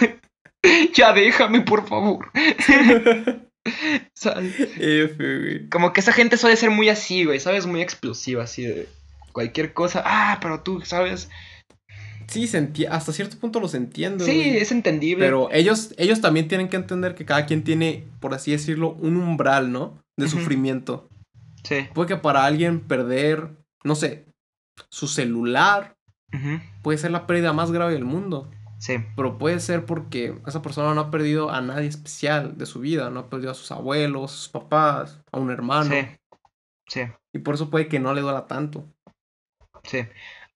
ya déjame, por favor. *laughs* *laughs* ¿Sabes? F, güey. Como que esa gente suele ser muy así, güey, ¿sabes? Muy explosiva, así de cualquier cosa. Ah, pero tú, ¿sabes? Sí, se hasta cierto punto los entiendo. Sí, güey. es entendible. Pero ellos, ellos también tienen que entender que cada quien tiene, por así decirlo, un umbral, ¿no? De sufrimiento. Sí. Puede que para alguien perder, no sé, su celular puede ser la pérdida más grave del mundo. Sí. Pero puede ser porque esa persona no ha perdido a nadie especial de su vida. No ha perdido a sus abuelos, a sus papás, a un hermano. Sí. Sí. Y por eso puede que no le duela tanto. Sí.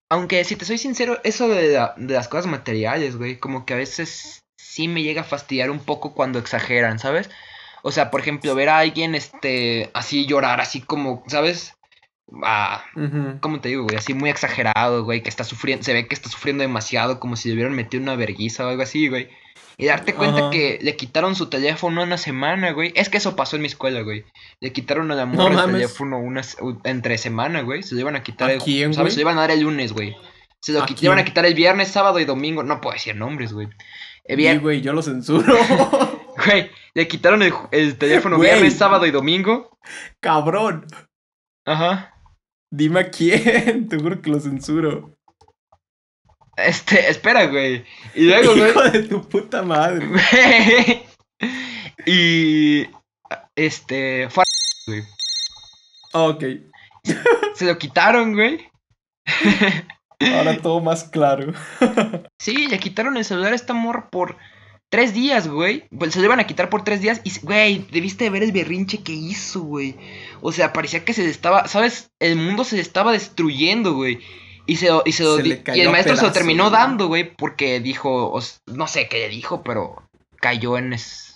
Aunque, si te soy sincero, eso de, la- de las cosas materiales, güey, como que a veces sí me llega a fastidiar un poco cuando exageran, ¿sabes? O sea, por ejemplo, ver a alguien, este, así llorar, así como, ¿sabes? Ah, Ujú. ¿cómo te digo, güey? Así muy exagerado, güey, que está sufriendo, se ve que está sufriendo demasiado, como si le hubieran metido una verguiza o algo así, güey. Y darte cuenta que le quitaron su teléfono una semana, güey. Es que eso pasó en mi escuela, güey. Le quitaron a la morra el mames. teléfono una, entre semana, güey. Se lo iban a quitar ¿A el quién, ¿sabes? Se lo iban a dar el lunes, güey. Se lo ¿A quit- le iban a quitar el viernes, sábado y domingo. No puedo decir nombres, güey. Vier- güey, yo lo censuro. *laughs* Güey, le quitaron el teléfono Güey. viernes, sábado y domingo. Cabrón. Ajá. Dime a quién. *laughs* Te juro que lo censuro. Este, espera, güey. Y luego, *laughs* güey. Hijo de tu puta madre. Güey. y. Este. Fue a- güey. Ok. *laughs* Se lo quitaron, güey. Ahora todo más claro. Sí, le quitaron el celular a esta morra por tres días, güey. Pues se lo iban a quitar por tres días. Y, güey, debiste de ver el berrinche que hizo, güey. O sea, parecía que se estaba. ¿Sabes? El mundo se estaba destruyendo, güey. Y se, y se y el maestro se lo terminó güey. dando, güey, porque dijo, no sé qué le dijo, pero cayó en es,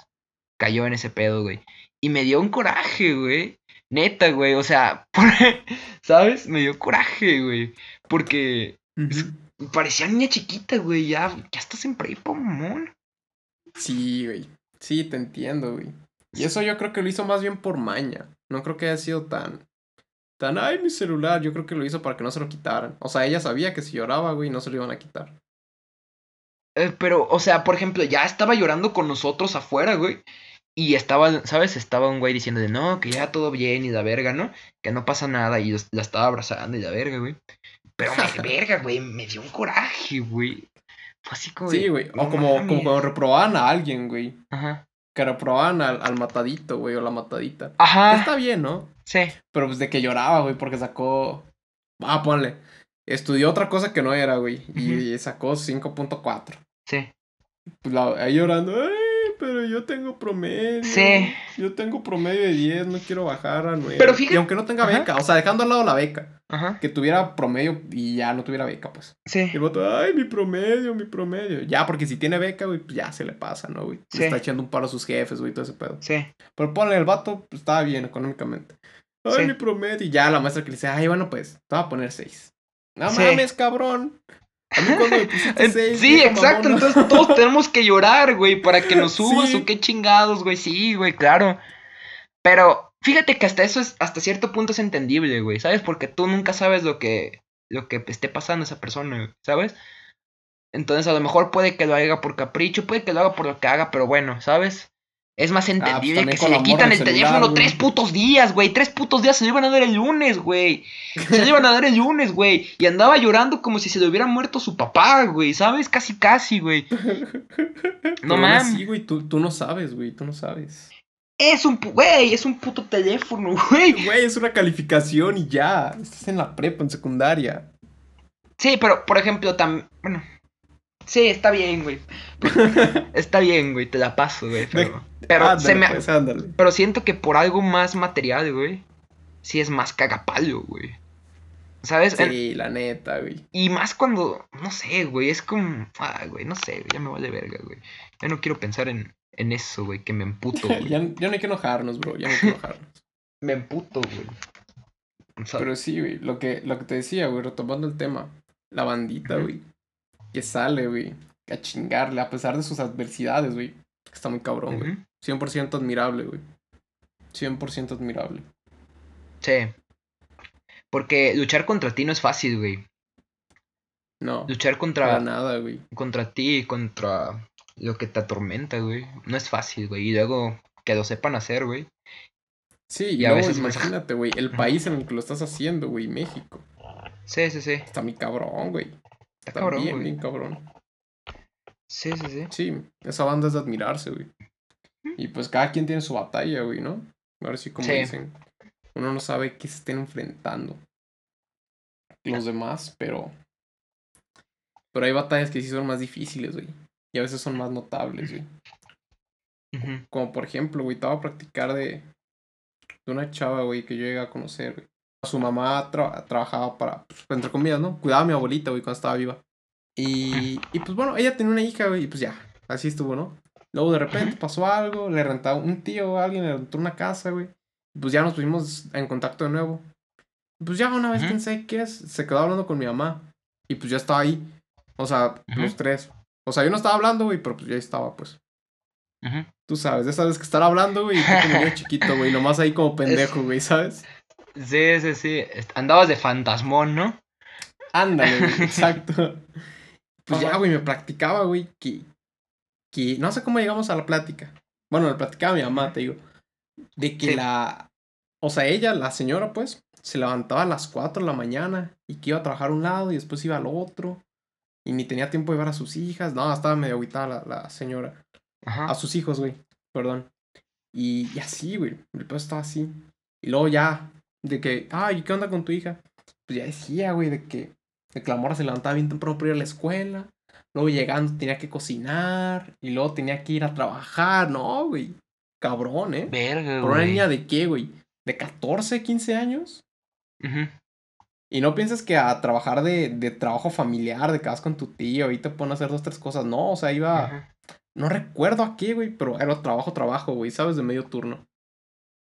cayó en ese pedo, güey. Y me dio un coraje, güey. Neta, güey, o sea, *laughs* por- ¿sabes? Me dio coraje, güey. Porque Ujú. parecía niña chiquita, güey, ya, ya estás en prepa, mamón. Sí, güey. Sí, te entiendo, güey. Y eso yo creo que lo hizo más bien por maña. No creo que haya sido tan. Tan, ay, mi celular. Yo creo que lo hizo para que no se lo quitaran. O sea, ella sabía que si lloraba, güey, no se lo iban a quitar. Eh, pero, o sea, por ejemplo, ya estaba llorando con nosotros afuera, güey. Y estaba, ¿sabes? Estaba un güey diciendo de no, que ya todo bien y la verga, ¿no? Que no pasa nada. Y la estaba abrazando y la verga, güey. Pero me *laughs* verga, güey, me dio un coraje, güey. Fue así como. de, Sí, güey. no O como, como cuando reprobaban a alguien, güey. Ajá. Que reprobaban al, al matadito, güey, o la matadita. Ajá. Está bien, ¿no? Sí. Pero pues de que lloraba, güey, porque sacó. Ah, ponle. Estudió otra cosa que no era, güey. Y sacó 5.4. Sí. Pues la, ahí llorando, ay, pero yo tengo promedio. Sí. Yo tengo promedio de 10, no quiero bajar a 9. Pero fíjate- Y aunque no tenga Ajá. beca, o sea, dejando al lado la beca, Ajá. que tuviera promedio y ya no tuviera beca, pues. Sí. Y el vato, ay, mi promedio, mi promedio. Ya, porque si tiene beca, güey, pues ya se le pasa, ¿no, güey? Sí. Le está echando un paro a sus jefes, güey, todo ese pedo. Sí. Pero ponle, el vato pues, estaba bien económicamente. Ay, Sí. mi promedio. Y ya la maestra que le dice, ay, bueno, pues, te voy a poner 6. No Sí. mames, cabrón. A mí cuando me pusiste En- 6. sí, exacto. Entonces todos tenemos que llorar, güey, para que nos *laughs* subas Sí. o qué chingados, güey. Sí, güey, claro. Pero fíjate que hasta eso es, hasta cierto punto es entendible, güey, ¿sabes? Porque tú nunca sabes lo que, lo que esté pasando a esa persona, ¿sabes? Entonces a lo mejor puede que lo haga por capricho, puede que lo haga por lo que haga, pero bueno, ¿sabes? Es más entendible también que se le quitan el el celular, teléfono güey. tres putos días, güey. Tres putos días se lo iban a dar el lunes, güey. Se lo iban a dar el lunes, güey. Y andaba llorando como si se le hubiera muerto su papá, güey. ¿Sabes? Casi, casi, güey. *laughs* No mames. así, güey, tú, tú no sabes, güey, tú no sabes. Es un, güey, es un puto teléfono, güey. Güey, es una calificación y ya. Estás en la prepa, en secundaria. Sí, pero, por ejemplo, también, bueno. Sí, está bien, güey. *laughs* Está bien, güey, te la paso, güey. Pero, pero, Ándale, se me, pues, pero siento que por algo más material, güey, sí es más cagapalo, güey. ¿Sabes? Sí, la neta, güey. Y más cuando, no sé, güey, es como, ah, güey, no sé, güey, ya me vale verga, güey. Ya no quiero pensar en, en eso, güey, que me emputo, *laughs* güey. ya, ya no hay que enojarnos, bro. Ya no hay que enojarnos. *laughs* Me emputo, güey. Pero sí, güey. Lo que, lo que te decía, güey, retomando el tema. La bandita, güey. Que sale, güey. A chingarle, a pesar de sus adversidades, güey. Está muy cabrón, güey. ujú. 100% admirable, güey. 100% admirable. Sí. Porque luchar contra ti no es fácil, güey. No, Luchar para contra, nada, güey. contra ti contra lo que te atormenta, güey. No es fácil, güey. Y luego que lo sepan hacer, güey. Sí, Y y a veces más- imagínate, güey, el *laughs* país en el que lo estás haciendo, güey, México. Sí, sí, sí. Está muy cabrón, güey. Está cabrón, bien, cabrón. Sí, sí, sí. Sí, esa banda es de admirarse, güey. Y pues cada quien tiene su batalla, güey, ¿no? Ahora sí, como Sí. dicen, uno no sabe qué se estén enfrentando los demás, pero... Pero hay batallas que sí son más difíciles, güey. Y a veces son más notables, güey. Como por ejemplo, güey, estaba a practicar de, de una chava, güey, que yo llegué a conocer, güey. Su mamá tra- trabajaba para, pues, entre comillas, ¿no? Cuidaba a mi abuelita, güey, cuando estaba viva. Y, y pues bueno, ella tenía una hija, güey, y pues ya, así estuvo, ¿no? Luego de repente pasó algo, le rentaba un tío, alguien le rentó una casa, güey. Pues ya nos pusimos en contacto de nuevo. Pues ya una vez pensé qué es, se quedó hablando con mi mamá. Y pues ya estaba ahí. O sea, los tres. O sea, yo no estaba hablando, güey, pero pues ya estaba, pues. Tú sabes, de sabes que estar hablando, güey, como niño chiquito, güey, nomás ahí como pendejo, güey, ¿sabes? Sí, sí, sí. Andabas de fantasmón, ¿no? Ándale, güey, *laughs* exacto. Pues ya, güey, me practicaba, güey, que, que no sé cómo llegamos a la plática. Bueno, me platicaba mi mamá, te digo, de que Sí. la, o sea, ella, la señora, pues, se levantaba a las 4 de la mañana y que iba a trabajar a un lado y después iba al otro y ni tenía tiempo de ver a sus hijas. No, estaba medio aguitada la, la señora. Ajá. A sus hijos, güey. Perdón. Y, y así, güey. El pedo estaba así. Y luego ya, de que, ay, ¿qué onda con tu hija? Pues ya decía, güey, de que, de que la morra se levantaba bien temprano para ir a la escuela. Luego llegando tenía que cocinar. Y luego tenía que ir a trabajar. No, güey. Cabrón, ¿eh? Verga, Por una niña de qué, güey? ¿De 14, 15 años? Ujú. Y no pienses que a trabajar de, de trabajo familiar, de que vas con tu tío y te ponen a hacer dos, tres cosas. No, o sea, iba. No recuerdo a qué, güey, pero era trabajo, trabajo, güey, ¿sabes? De medio turno.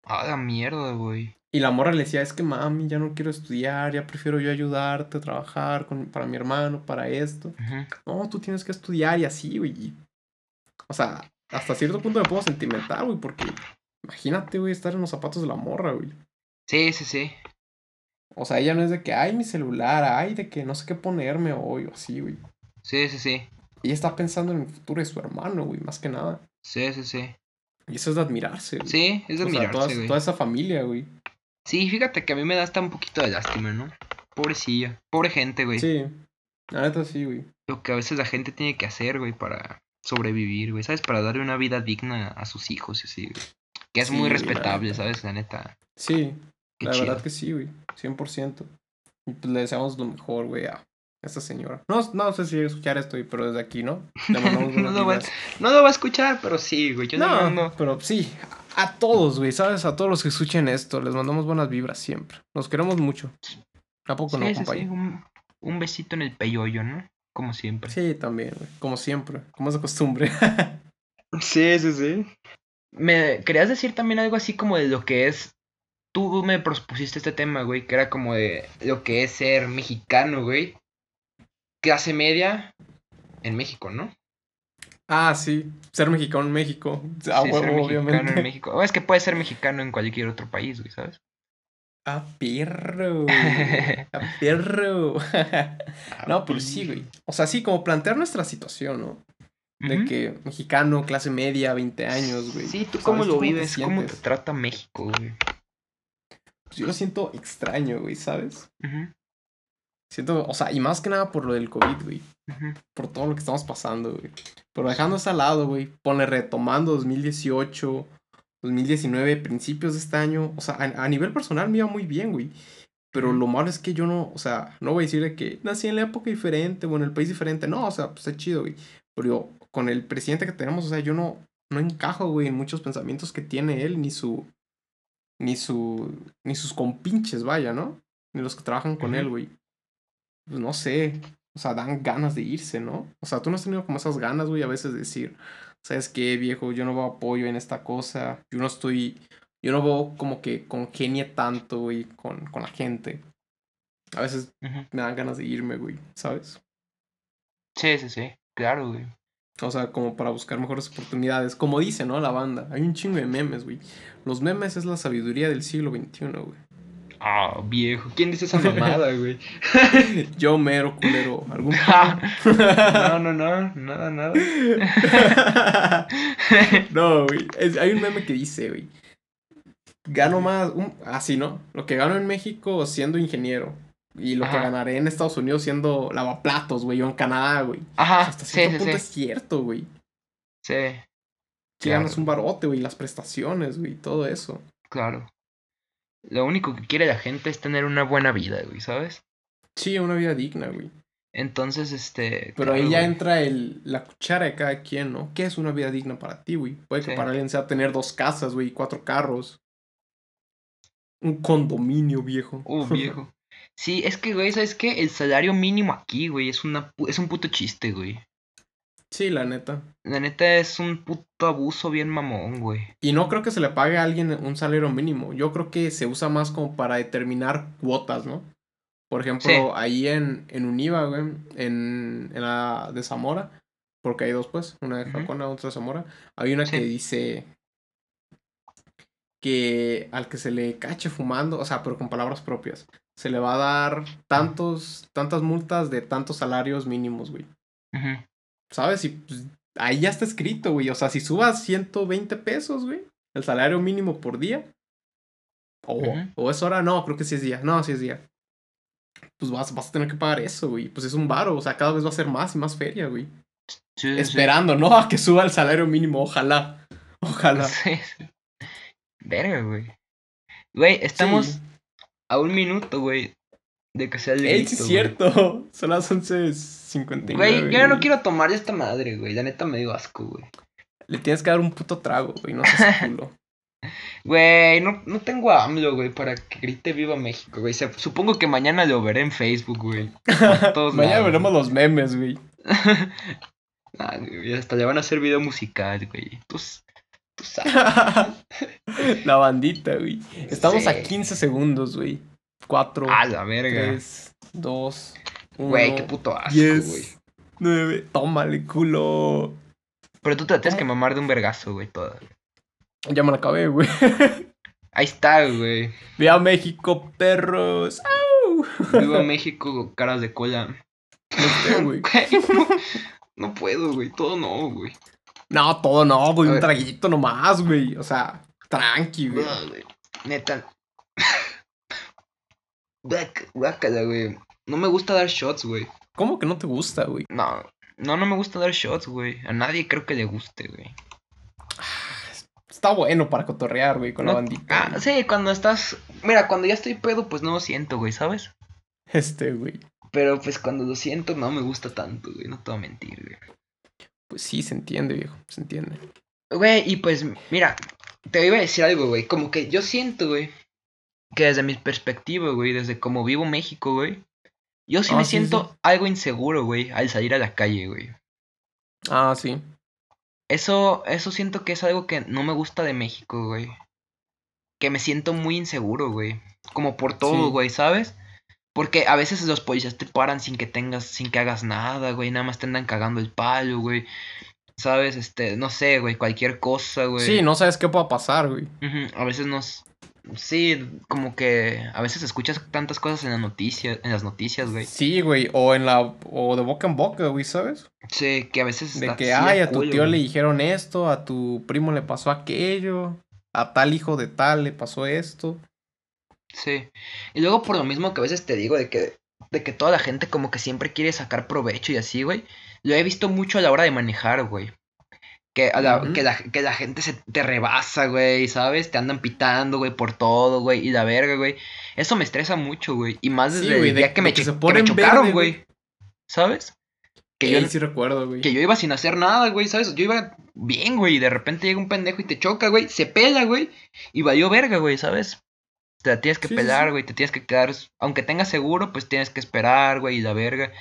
Ah, la mierda, güey. Y la morra le decía, es que mami, ya no quiero estudiar, ya prefiero yo ayudarte a trabajar con, para mi hermano, para esto. Ujú. No, tú tienes que estudiar y así, güey. O sea, hasta cierto punto me pongo sentimental, güey, porque imagínate, güey, estar en los zapatos de la morra, güey. Sí, sí, sí. O sea, ella no es de que, ay, mi celular, ay, de que no sé qué ponerme hoy o así, güey. Sí, sí, sí. Ella está pensando en el futuro de su hermano, güey, más que nada. Sí, sí, sí. Y eso es de admirarse, güey. Sí, es de O sea, admirarse, toda, güey. toda esa familia, güey. Sí, fíjate que a mí me da hasta un poquito de lástima, ¿no? Pobrecilla. Pobre gente, güey. Sí. La neta sí, güey. Lo que a veces la gente tiene que hacer, güey, para sobrevivir, güey, ¿sabes? Para darle una vida digna a sus hijos y así, güey. Que es Sí, muy respetable. ¿sabes? La neta. Sí, Qué la chido. verdad que sí, güey. 100%. Y pues le deseamos lo mejor, güey, a esta señora. No, no sé si escuchar esto, güey, pero desde aquí, ¿no? Le mandamos *laughs* buenas No lo va- vibras. No lo va a escuchar, pero sí, güey. Yo no, No, mando- pero sí. A todos, güey, ¿sabes? A todos los que escuchen esto, les mandamos buenas vibras siempre. Nos queremos mucho. ¿A poco no, sí, compañero? un, un besito en el peyoyo, ¿no? Como siempre. Sí, también, güey. Como siempre. Como es de costumbre. *laughs* Sí, sí, sí. Me querías decir también algo así como de lo que es. Tú me propusiste este tema, güey, que era como de lo que es ser mexicano, güey. Clase media en México, ¿no? Ah, sí. Ser mexicano en México. A Sí, ser huevo, obviamente. en México. O es que puede ser mexicano en cualquier otro país, güey, ¿sabes? Ah, perro. *laughs* Ah, perro. no, pero sí, güey. O sea, sí, como plantear nuestra situación, ¿no? De que mexicano, clase media, 20 años, güey. Sí, ¿tú ¿Sabes? cómo lo vives? ¿Cómo te trata México, güey? Pues yo lo siento extraño, güey, ¿sabes? Siento, o sea, y más que nada por lo del COVID, güey. Por todo lo que estamos pasando, güey. Pero dejando eso al lado, güey. Ponle retomando 2018, 2019, principios de este año. O sea, a, a nivel personal me iba muy bien, güey. Pero lo malo es que yo no, o sea, no voy a decir de que nací en la época diferente o en el país diferente. No, o sea, pues es chido, güey. Pero yo, con el presidente que tenemos, o sea, yo no, no encajo, güey, en muchos pensamientos que tiene él, ni su, ni su, ni sus compinches, vaya, ¿no? Ni los que trabajan con él, güey. Pues no sé, o sea, dan ganas de irse, ¿no? O sea, tú no has tenido como esas ganas, güey, a veces de decir, ¿sabes qué, viejo? Yo no veo apoyo en esta cosa, yo no estoy, yo no veo como que congenie tanto, güey, con, con la gente. A veces me dan ganas de irme, güey, ¿sabes? Sí, sí, sí. Claro, güey. O sea, como para buscar mejores oportunidades. Como dice, ¿no? La banda. Hay un chingo de memes, güey. Los memes es la sabiduría del siglo XXI, güey. Ah, viejo. ¿Quién dice esa mamada, *laughs* güey? Yo mero culero. ¿Algún *laughs* *laughs* no, no, no. Nada, nada. no, güey. Es- hay un meme que dice, güey. Gano más. un- así, ¿no? Lo que gano en México siendo ingeniero. Y lo que ganaré en Estados Unidos siendo lavaplatos, güey. O en Canadá, güey. Ajá. Hasta Sí, cierto sí, punto sí. es cierto, güey. Sí, Que Claro. ganas un barote, güey. Las prestaciones, güey. Todo eso. claro. Lo único que quiere la gente es tener una buena vida, güey, ¿sabes? Sí, una vida digna, güey. Entonces, este. Pero claro, ahí ya güey. entra el, la cuchara de cada quien, ¿no? ¿Qué es una vida digna para ti, güey? Puede que Sí. para alguien sea tener dos casas, güey, cuatro carros. Un condominio, viejo. Uh, viejo. *laughs* Sí, es que, güey, ¿sabes qué? El salario mínimo aquí, güey, es, una, es un puto chiste, güey. Sí, la neta. La neta es un puto abuso bien mamón, güey. Y no creo que se le pague a alguien un salario mínimo. Yo creo que se usa más como para determinar cuotas, ¿no? Por ejemplo, Sí. ahí en, en Univa, güey, en, en la de Zamora, porque hay dos, pues, una de. Jacona, otra de Zamora, hay una Sí. que dice que al que se le cache fumando, o sea, pero con palabras propias, se le va a dar tantos, tantas multas de tantos salarios mínimos, güey. Ujú. ¿Sabes? Y pues, ahí ya está escrito, güey. O sea, si subas 120 pesos, güey, el salario mínimo por día. O, o es hora, no, creo que sí es día. No, sí es día. Pues vas, vas a tener que pagar eso, güey. Pues es un varo, o sea, cada vez va a ser más y más feria, güey. Sí, sí, sí. Esperando, ¿no? *laughs* A que suba el salario mínimo, ojalá. Ojalá. Sí. Verga, güey. Güey, estamos a un minuto, güey, de que sea el Ey, grito, sí es cierto. *laughs* Son las 11.59. Güey, yo ya no quiero tomar esta madre, güey. La neta me dio asco, güey. Le tienes que dar un puto trago, güey. No seas *laughs* culo. Güey, no, no tengo a AMLO, güey, para que grite Viva México, güey. Se- supongo que mañana lo veré en Facebook, güey. *laughs* Mañana lados, veremos los memes, güey. Ah, güey, hasta le van a hacer video musical, güey. Tú, s- tú sabes. La bandita, güey. Estamos a Sí. 15 segundos, güey. 4, A la verga. 3, 2, 1. Güey, qué puto asco, güey. 10, 9. Tómale, culo. Pero tú te tienes que mamar de un vergazo, güey, toda. Ya me la acabé, güey. *laughs* Ahí está, güey. Ve a México, perros. ¡Au! Viva *laughs* México, caras de cola. No sé, *laughs* güey. No, no puedo, güey. Todo no, güey. No, todo no, güey. Un traguito nomás, güey. O sea, tranqui, güey. Ah, güey. Neta. Guácala, güey. No me gusta dar shots, güey. ¿Cómo que no te gusta, güey? No, no, no me gusta dar shots, güey. A nadie creo que le guste, güey. Está bueno para cotorrear, güey, con la No- bandita. Ah, sí, cuando estás. Mira, cuando ya estoy pedo, pues no lo siento, güey, ¿sabes? Este, güey. Pero pues cuando lo siento, no me gusta tanto, güey. No te voy a mentir, güey. Pues sí, se entiende, viejo. Se entiende. Güey, y pues, mira, te iba a decir algo, güey. Como que yo siento, güey, que desde mi perspectiva, güey, desde como vivo México, güey, yo sí Ah, me sí, siento sí. algo inseguro, güey, al salir a la calle, güey. Ah, sí. Eso, eso siento que es algo que no me gusta de México, güey. Que me siento muy inseguro, güey. Como por todo, Sí. güey, ¿sabes? Porque a veces los policías te paran sin que tengas, sin que hagas nada, güey. Nada más te andan cagando el palo, güey. ¿Sabes? Este, no sé, güey, cualquier cosa, güey. Sí, no sabes qué pueda pasar, güey. A veces nos. Sí, como que a veces escuchas tantas cosas en las noticias, en las noticias, güey. Sí, güey, o en la, o de boca en boca, güey, ¿sabes? Sí, que a veces De que, ay, a tu tío güey. le dijeron esto, a tu primo le pasó aquello, a tal hijo de tal le pasó esto. Sí. Y luego por lo mismo que a veces te digo de que, de que toda la gente como que siempre quiere sacar provecho y así, güey. Lo he visto mucho a la hora de manejar, güey. Que, a la, Ujú. que, la, que la gente se te rebasa, güey, ¿sabes? Te andan pitando, güey, por todo, güey. Y la verga, güey. Eso me estresa mucho, güey. Y más Sí, desde güey, el de- día que, me, de que se que me chocaron, verde, güey. ¿Sabes? Que Que yo, sí recuerdo, güey. que yo iba sin hacer nada, güey, ¿sabes? Yo iba bien, güey, y de repente llega un pendejo y te choca, güey, se pela, güey, y valió verga, güey, ¿sabes? Te la tienes que Sí, sí, pelar, sí. güey, te tienes que quedar, aunque tengas seguro, pues tienes que esperar, güey, y la verga.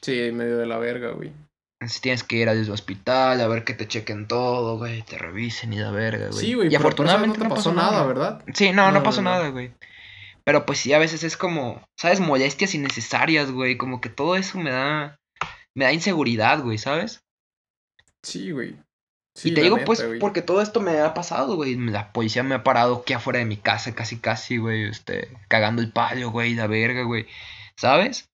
Sí, en medio de la verga, güey. Entonces tienes que ir al hospital a ver que te chequen todo, güey, te revisen y la verga, güey. Sí, güey, y pero afortunadamente no te pasó nada, ¿verdad? Sí, no, no, pasó nada, güey. Pero pues sí, a veces es como, ¿sabes? Molestias innecesarias, güey, como que todo eso me da, me da inseguridad, güey, ¿sabes? Sí, güey. Sí, y te digo, neta, pues, güey. porque todo esto me ha pasado, güey. La policía me ha parado aquí afuera de mi casa, casi, casi, güey. Este, cagando el palo, güey, la verga, güey. ¿Sabes?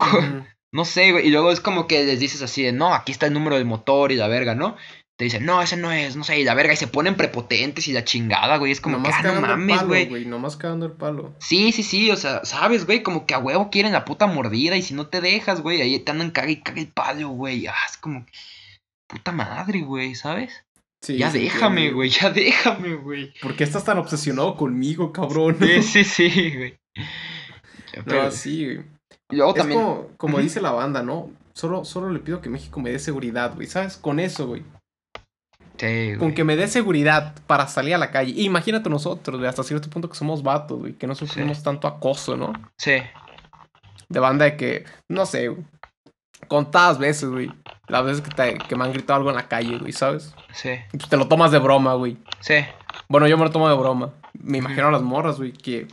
Ujú. No sé, güey. Y luego es como que les dices así de, no, aquí está el número del motor y la verga, ¿no? Te dicen, no, ese no es, no sé, y la verga. Y se ponen prepotentes y la chingada, güey. Es como que, Nomás ah, no mames, palo, güey. Nomás cagando el palo. Sí, sí, sí, o sea, sabes, güey, como que a huevo quieren la puta mordida y si no te dejas, güey, ahí te andan caga y caga el palo, güey. Ah, es como, puta madre, güey, ¿sabes? Sí, ya déjame, güey, ya déjame, güey. ¿Por qué estás tan obsesionado conmigo, cabrón? Sí, sí, sí, güey. Pero- No, sí, güey. Y luego Es también. como, como dice la banda, ¿no? Solo, solo le pido que México me dé seguridad, güey. ¿Sabes? Con eso, güey. Sí. Con que me dé seguridad para salir a la calle. Imagínate nosotros, güey, hasta cierto punto que somos vatos, güey. Que no sufrimos tanto acoso, ¿no? Sí, De banda de que, no sé, güey. Contadas veces, güey. Las veces que, te- que me han gritado algo en la calle, güey, ¿sabes? sí, Y pues te lo tomas de broma, güey. sí. Bueno, yo me lo tomo de broma. Me imagino a las morras, güey, que,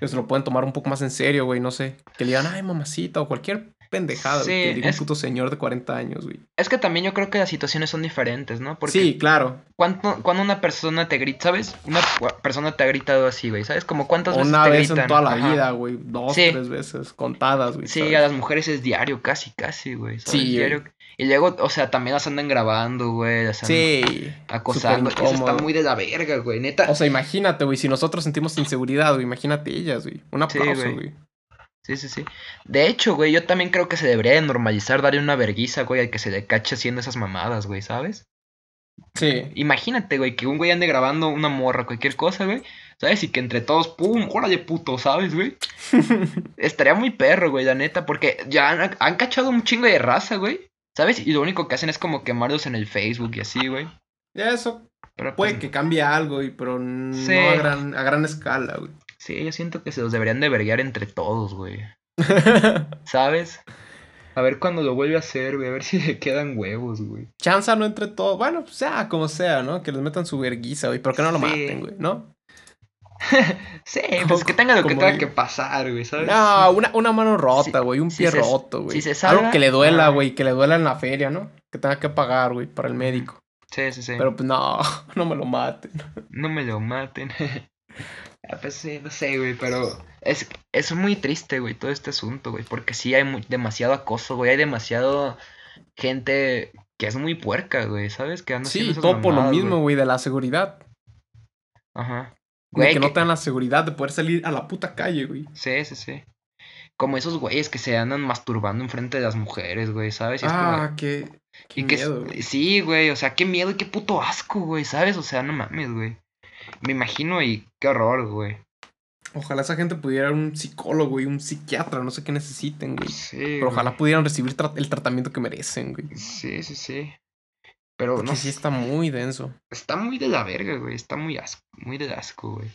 que se lo pueden tomar un poco más en serio, güey, no sé. Que le digan, ay, mamacita, o cualquier pendejada, Sí, güey. Que diga es- un puto señor de 40 años, güey. Es que también yo creo que las situaciones son diferentes, ¿no? Porque Sí, claro. cuando, cuando una persona te grita, ¿sabes? Una persona te ha gritado así, güey, ¿sabes? Como cuántas veces Una te vez gritan. en toda la Ajá. vida, güey. Dos, Sí. tres veces. Contadas, güey. Sí, ¿sabes? a las mujeres es diario, casi, casi, güey. Sí, güey. Y luego, o sea, también las andan grabando, güey. Las andan Sí. acosando. súper Eso está muy de la verga, güey. Neta. O sea, imagínate, güey, si nosotros sentimos inseguridad, güey, imagínate ellas, güey. Un Sí, aplauso, güey. güey. Sí, sí, sí. De hecho, güey, yo también creo que se debería de normalizar darle una verguiza, güey, al que se le cache haciendo esas mamadas, güey, ¿sabes? Sí. Imagínate, güey, que un güey ande grabando una morra, cualquier cosa, güey. ¿Sabes? Y que entre todos, pum, órale puto, ¿sabes, güey? *laughs* Estaría muy perro, güey, la neta, porque ya han, han cachado un chingo de raza, güey. ¿Sabes? Y lo único que hacen es como quemarlos en el Facebook y así, güey. Ya eso Pero puede pues, que cambie algo, güey, pero no a gran, a gran escala, güey. Sí, yo siento que se los deberían de verguear entre todos, güey. *laughs* ¿Sabes? A ver cuándo lo vuelve a hacer, güey. A ver si le quedan huevos, güey. Chanza no entre todo. Bueno, pues ya, como sea, ¿no? Que les metan su verguiza, güey. Pero que no lo Sí. maten, güey, ¿no? *laughs* Sí, pues que tenga lo que tenga que pasar, güey, ¿sabes? No, una, una mano rota, güey. un pie roto, güey. si se salva, Algo que le duela, güey. Que le duela en la feria, ¿no? Que tenga que pagar, güey, para el médico. Sí, sí, sí. Pero pues no, *laughs* no me lo maten. No me lo maten. *laughs* Ah, pues sí, no sé, güey, pero es, es muy triste, güey, todo este asunto, güey, porque sí hay mu- demasiado acoso, güey, hay demasiado gente que es muy puerca, güey, ¿sabes? Que anda Sí, todo por lo mismo, güey, de la seguridad. Ajá. Güey, que no que- te dan la seguridad de poder salir a la puta calle, güey. Sí, sí, sí. Como esos güeyes que se andan masturbando enfrente de las mujeres, güey, ¿sabes? Y es como- Ah, qué, qué y que miedo, güey. sí, güey, o sea, qué miedo y qué puto asco, güey, ¿sabes? O sea, no mames, güey. Me imagino y qué horror, güey. Ojalá esa gente pudiera un psicólogo, güey, un psiquiatra, no sé qué necesiten, güey. Sí, Pero ojalá güey. pudieran recibir tra- el tratamiento que merecen, güey. Sí, sí, sí. Pero Porque no sí está muy denso. está muy de la verga, güey. Está muy asco, muy de asco, güey.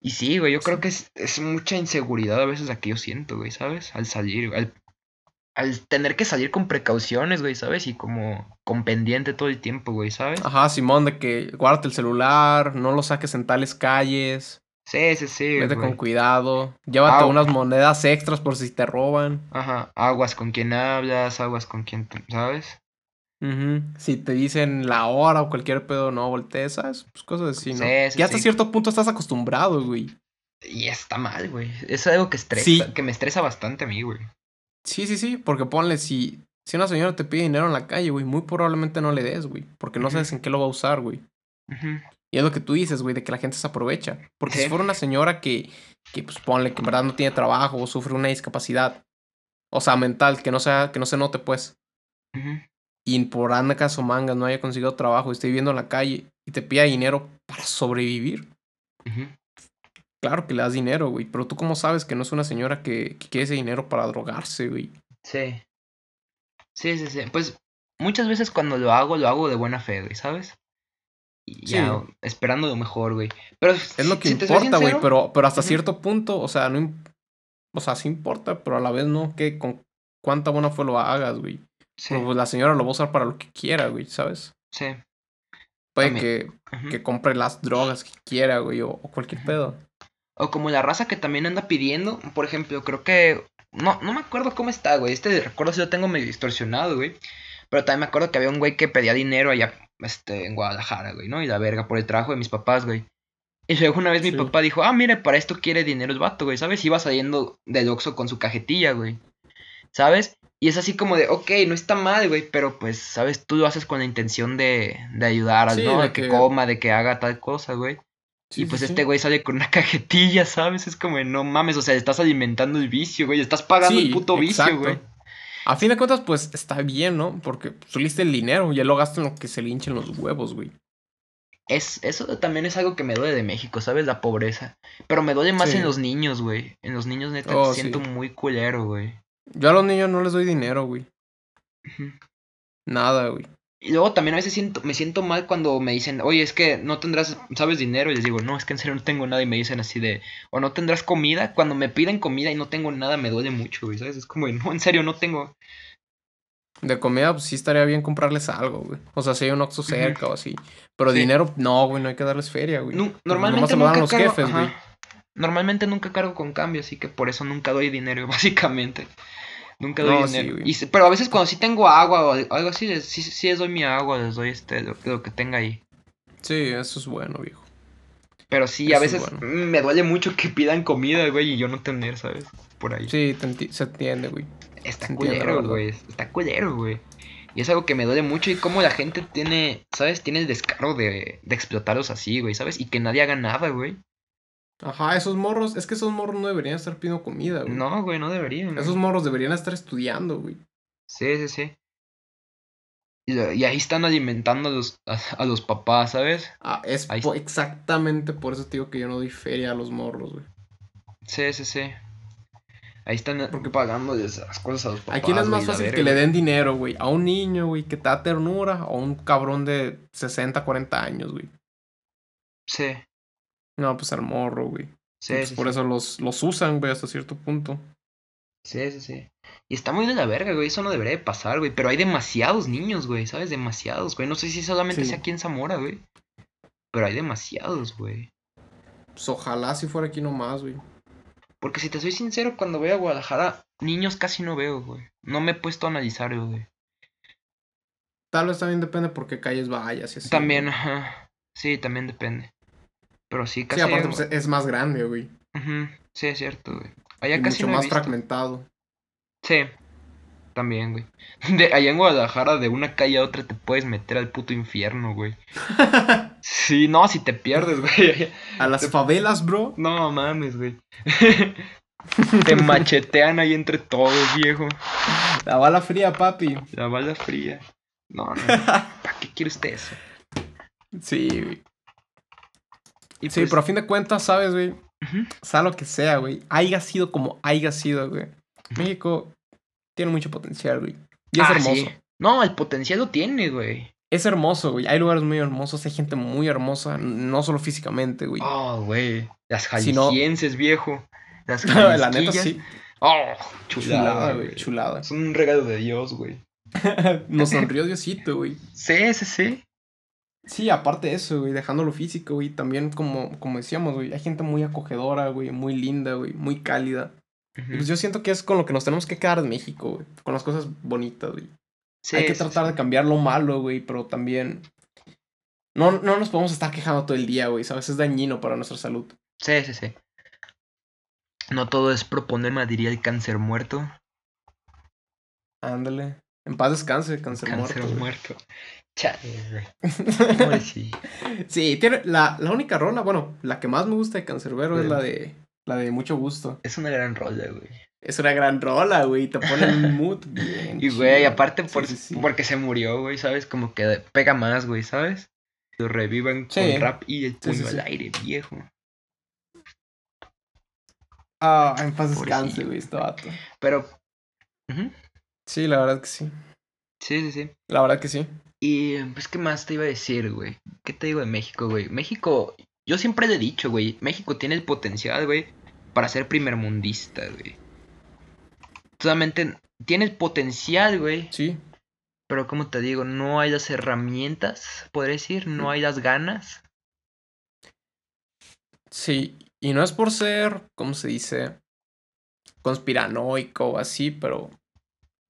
Y sí, güey, yo creo que es, es mucha inseguridad a veces la que yo siento, güey, ¿sabes? Al salir, al, al tener que salir con precauciones, güey, ¿sabes? Y como con pendiente todo el tiempo, güey, ¿sabes? Ajá, Simón, de que guárdate el celular, no lo saques en tales calles, Sí, sí, sí, vete güey. con cuidado, llévate Ah, unas monedas extras por si te roban. Ajá, aguas con quien hablas, aguas con quien, te- Si te dicen la hora o cualquier pedo, no voltees, ¿sabes? Pues cosas así, ¿no? Sí, sí, hasta sí. cierto punto estás acostumbrado, güey. Y está mal, güey. Es algo que estresa, que me estresa bastante a mí, güey. Sí, sí, sí, porque ponle, si, si una señora te pide dinero en la calle, güey, muy probablemente no le des, güey, porque no sabes en qué lo va a usar, güey. Y es lo que tú dices, güey, de que la gente se aprovecha. Porque si fuera una señora que, que, pues ponle, que en verdad no tiene trabajo o sufre una discapacidad, o sea, mental, que no, sea, que no se note, pues, Ujú. Y por andas o mangas no haya conseguido trabajo y esté viviendo en la calle y te pida dinero para sobrevivir, claro que le das dinero, güey, pero tú cómo sabes que no es una señora que, que quiere ese dinero para drogarse, güey. Sí. Sí, sí, sí. Pues muchas veces cuando lo hago, lo hago de buena fe, güey, ¿sabes? Y Sí. ya esperando lo mejor, güey. Pero Es lo que si importa, güey, pero, pero hasta cierto punto, o sea, no... O sea, sí importa, pero a la vez no, que con cuánta buena fe lo hagas, güey. Sí, Pero, pues, la señora lo va a usar para lo que quiera, güey, ¿sabes? sí. Puede que, que compre las drogas que quiera, güey, o, o cualquier pedo. O como la raza que también anda pidiendo, por ejemplo, creo que... No, no me acuerdo cómo está, güey. Este recuerdo sí lo tengo medio distorsionado, güey. Pero también me acuerdo que había un güey que pedía dinero allá este, en Guadalajara, güey, ¿no? Y la verga, por el trabajo de mis papás, güey. Y luego una vez mi Sí. papá dijo, ah, mire, para esto quiere dinero el vato, güey, ¿sabes? Iba saliendo del Oxxo con su cajetilla, güey. ¿Sabes? Y es así como de, ok, no está mal, güey, pero pues, ¿sabes? Tú lo haces con la intención de, de ayudar, Sí, ¿no? de que que- coma, de que haga tal cosa, güey. Sí, y pues sí, este güey sale con una *laughs* cajetilla, ¿sabes? Es como, de, no mames, o sea, estás alimentando el vicio, güey. Estás pagando el puto vicio, güey. A fin de cuentas, pues está bien, ¿no? Porque soliste el dinero, ya lo gastan lo que se le hinchen los huevos, güey. Es, eso también es algo que me duele de México, ¿sabes? La pobreza. Pero me duele más en los niños, güey. En los niños, neta, Oh, siento muy culero, güey. Yo a los niños no les doy dinero, güey. Nada, güey. Y luego también a veces siento, me siento mal cuando me dicen, oye, es que no tendrás, ¿sabes? Dinero. Y les digo, no, es que en serio no tengo nada. Y me dicen así de, o no tendrás comida. Cuando me piden comida y no tengo nada, me duele mucho, güey, ¿sabes? Es como, no, en serio, no tengo. De comida, pues sí estaría bien comprarles algo, güey. O sea, si hay un Oxxo cerca o así. Pero Sí. dinero, no, güey, no hay que darles feria, güey. Nu- Porque normalmente nunca los cargo, jefes, güey. Normalmente nunca cargo con cambio, así que por eso nunca doy dinero, *laughs* básicamente. Nunca No, doy sí, dinero. Y pero a veces cuando sí tengo agua o al- algo así, les- sí, sí les doy mi agua, les doy este, lo, lo que tenga ahí. Sí, eso es bueno, viejo. Pero sí, Eso a es veces bueno. mm, me duele mucho que pidan comida, güey, y yo no tener, ¿sabes? Por ahí. Sí, enti- se entiende, güey. Está se culero, güey. Está culero, güey. Y es algo que me duele mucho y cómo la gente tiene, ¿sabes? Tiene el descaro de, de explotarlos así, güey, ¿sabes? Y que nadie haga nada, güey. Ajá, esos morros, es que esos morros no deberían estar pidiendo comida, güey. No, güey, no deberían. güey. Esos morros deberían estar estudiando, güey. Sí, sí, sí. Y, ahí están alimentando a los, a, a los papás, ¿sabes? Ah, es Ahí po- exactamente por eso te digo que yo no doy feria a los morros, güey. Sí, sí, sí. Ahí están Porque- pagando las cosas a los papás. ¿A quién es más güey, fácil verga, que le den dinero, güey? ¿A un niño, güey, que te da ternura? ¿O a un cabrón de 60, 40 años, güey? Sí, No, pues al morro, güey. sí, Pues sí, por sí. eso los, los usan, güey, hasta cierto punto. Sí, sí, sí. Y está muy de la verga, güey. Eso no debería de pasar, güey. Pero hay demasiados niños, güey. ¿Sabes? Demasiados, güey. No sé si solamente sea aquí en Zamora, güey. Pero hay demasiados, güey. Pues ojalá si fuera aquí nomás, güey. Porque si te soy sincero, cuando voy a Guadalajara, niños casi no veo, güey. No me he puesto a analizar, güey. Tal vez también depende por qué calles vayas y así. También, ajá. Sí, también depende. Pero sí, casi. Sí, aparte pues, es más grande, güey. Sí, es cierto, güey. Allá Y casi mucho no he más visto. fragmentado. Sí, también, güey. *laughs* De, allá en Guadalajara, de una calle a otra te puedes meter al puto infierno, güey. *laughs* Sí, no, si te pierdes, *laughs* güey. A las favelas, bro. No mames, güey. Te machetean ahí entre todos, viejo. La bala fría, papi. La bala fría. No, no. ¿Para qué quiere usted eso? Sí, güey. Y Sí, pues, pero a fin de cuentas, ¿sabes, güey? ujú, Sea lo que sea, güey. Haya sido como haya sido, güey. México tiene mucho potencial, güey. Y es ah, hermoso. sí. No, el potencial lo tiene, güey. Es hermoso, güey. Hay lugares muy hermosos, hay gente muy hermosa, no solo físicamente, güey. Oh, güey. Las Si no- jaliscienses, viejo. Las *laughs* la neta sí. Oh, Chulada, güey. Chulada. Es un regalo de Dios, güey. *laughs* Nos sonrió Diosito, güey. Sí, sí, sí. Sí, aparte de eso, güey, dejando lo físico, güey, también como, como decíamos, güey, hay gente muy acogedora, güey, muy linda, güey, muy cálida. Pues yo siento que es con lo que nos tenemos que quedar en México, güey, con las cosas bonitas, güey. Sí, Hay que sí, tratar sí. de cambiar lo malo, güey, pero también... No, no nos podemos estar quejando todo el día, güey, ¿sabes? Es dañino para nuestra salud. Sí, sí, sí. No todo es problema, diría el cáncer muerto. Ándale. En paz descanse, cáncer, cáncer muerto. güey. muerto. Chale, *laughs* güey. Ay, sí. sí, tiene la, la única rola, bueno, la que más me gusta de Cancerbero es la de la de mucho gusto. Es una gran rola, güey. Es una gran rola, güey, te pone en un *laughs* mood bien. Y, güey, chido. aparte por, sí, sí. porque se murió, güey, ¿sabes? Como que pega más, güey, ¿sabes? Lo revivan Sí. con rap y el Sí, puño sí, al aire, viejo. Ah, en paz descanse, güey, este vato. Pero... Sí, la verdad que sí. Sí, sí, sí. La verdad que sí. Y pues, ¿qué más te iba a decir, güey? ¿Qué te digo de México, güey? México, yo siempre le he dicho, güey, México tiene el potencial, güey, para ser primermundista, güey. Solamente tiene el potencial, güey, Sí. pero como te digo, no hay las herramientas, podría decir, no hay las ganas. Sí. Y no es por ser, ¿cómo se dice? Conspiranoico o así, pero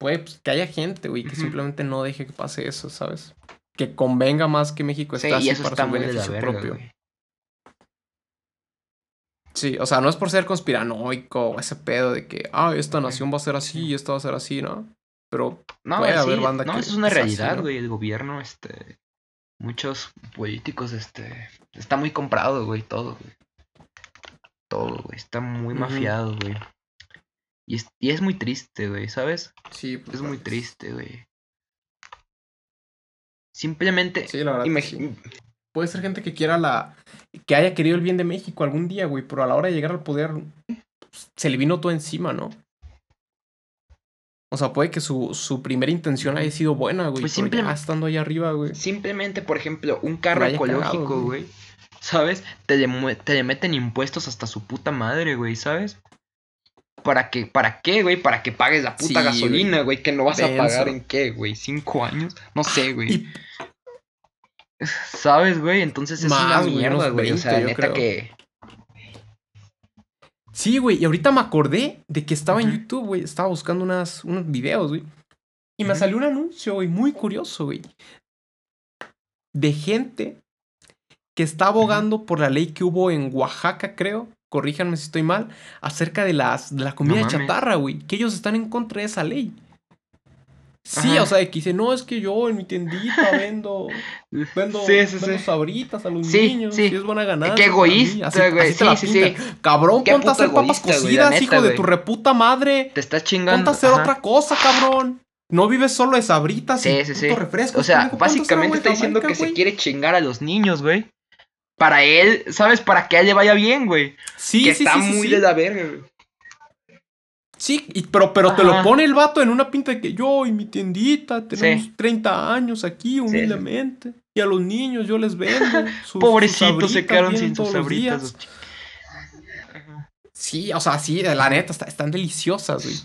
puede pues, que haya gente, güey, que simplemente no deje que pase eso, ¿sabes? Que convenga más que México Sí, esté y así para está su beneficio verga, propio. güey. Sí, o sea, no es por ser conspiranoico o ese pedo de que, ah, esta nación va a ser así y esta va a ser así, ¿no? Pero No, Puede sí, haber banda no, que- eso es una así, realidad, ¿no? güey, el gobierno, este, muchos políticos, este, está muy comprado, güey, todo, güey. Todo, güey, está muy mafiado, güey. Y es, y es muy triste, güey, ¿sabes? sí, pues, Es muy triste, güey. Simplemente, Sí, la verdad. sí. Puede ser gente que quiera la. que haya querido el bien de México algún día, güey, pero a la hora de llegar al poder pues, se le vino todo encima, ¿no? O sea, puede que su, su primera intención haya sido buena, güey. Pues simplemente- estando ahí arriba, güey. simplemente, por ejemplo, un carro cagado, ecológico, güey. ¿sabes? Te le, te le meten impuestos hasta su puta madre, güey, ¿sabes? ¿Para qué? ¿Para qué, güey? Para que pagues la puta Sí, gasolina, güey, que no vas a pagar en qué, güey, cinco años, no sé, güey. Y ¿Sabes, güey? Entonces es una Más, güey, mierda, güey. O 20, sea, yo neta creo. que. Sí, güey, y ahorita me acordé de que estaba en. YouTube, güey, estaba buscando unas, unos videos, güey. Y me salió un anuncio, güey, muy curioso, güey. De gente que está abogando por la ley que hubo en Oaxaca, creo, corríjanme si estoy mal, acerca de, las, de la comida mames. chatarra, güey, que ellos están en contra de esa ley. Sí, Ajá. o sea, de que dice, no, es que yo en mi tiendita *laughs* vendo, vendo, Sí, sí, vendo sí. sabritas a los niños, sí. y es buena ganancia. Qué para mí". egoísta, güey. Sí, sí, sí. Cabrón, ponte a hacer papas egoísta, cocidas, neta, hijo de tu reputa madre. Te estás chingando. Ponte a hacer ajá. otra cosa, cabrón. No vives solo de sabritas Sí, y sí, sí. refrescos. O sea, a básicamente está diciendo que se quiere chingar a los niños, güey. Para él, ¿sabes? Para que a él le vaya bien, güey. Sí, que sí, está sí, muy sí. de la verga, güey. Sí, y- pero, pero te lo pone el vato en una pinta de que yo y mi tiendita tenemos Sí. 30 años aquí, humildemente. Y a los niños yo les vendo. *laughs* sus- sus Pobrecitos se sabritas, quedaron sin sus sabritas. Sí, o sea, sí, la neta, está- están deliciosas, güey.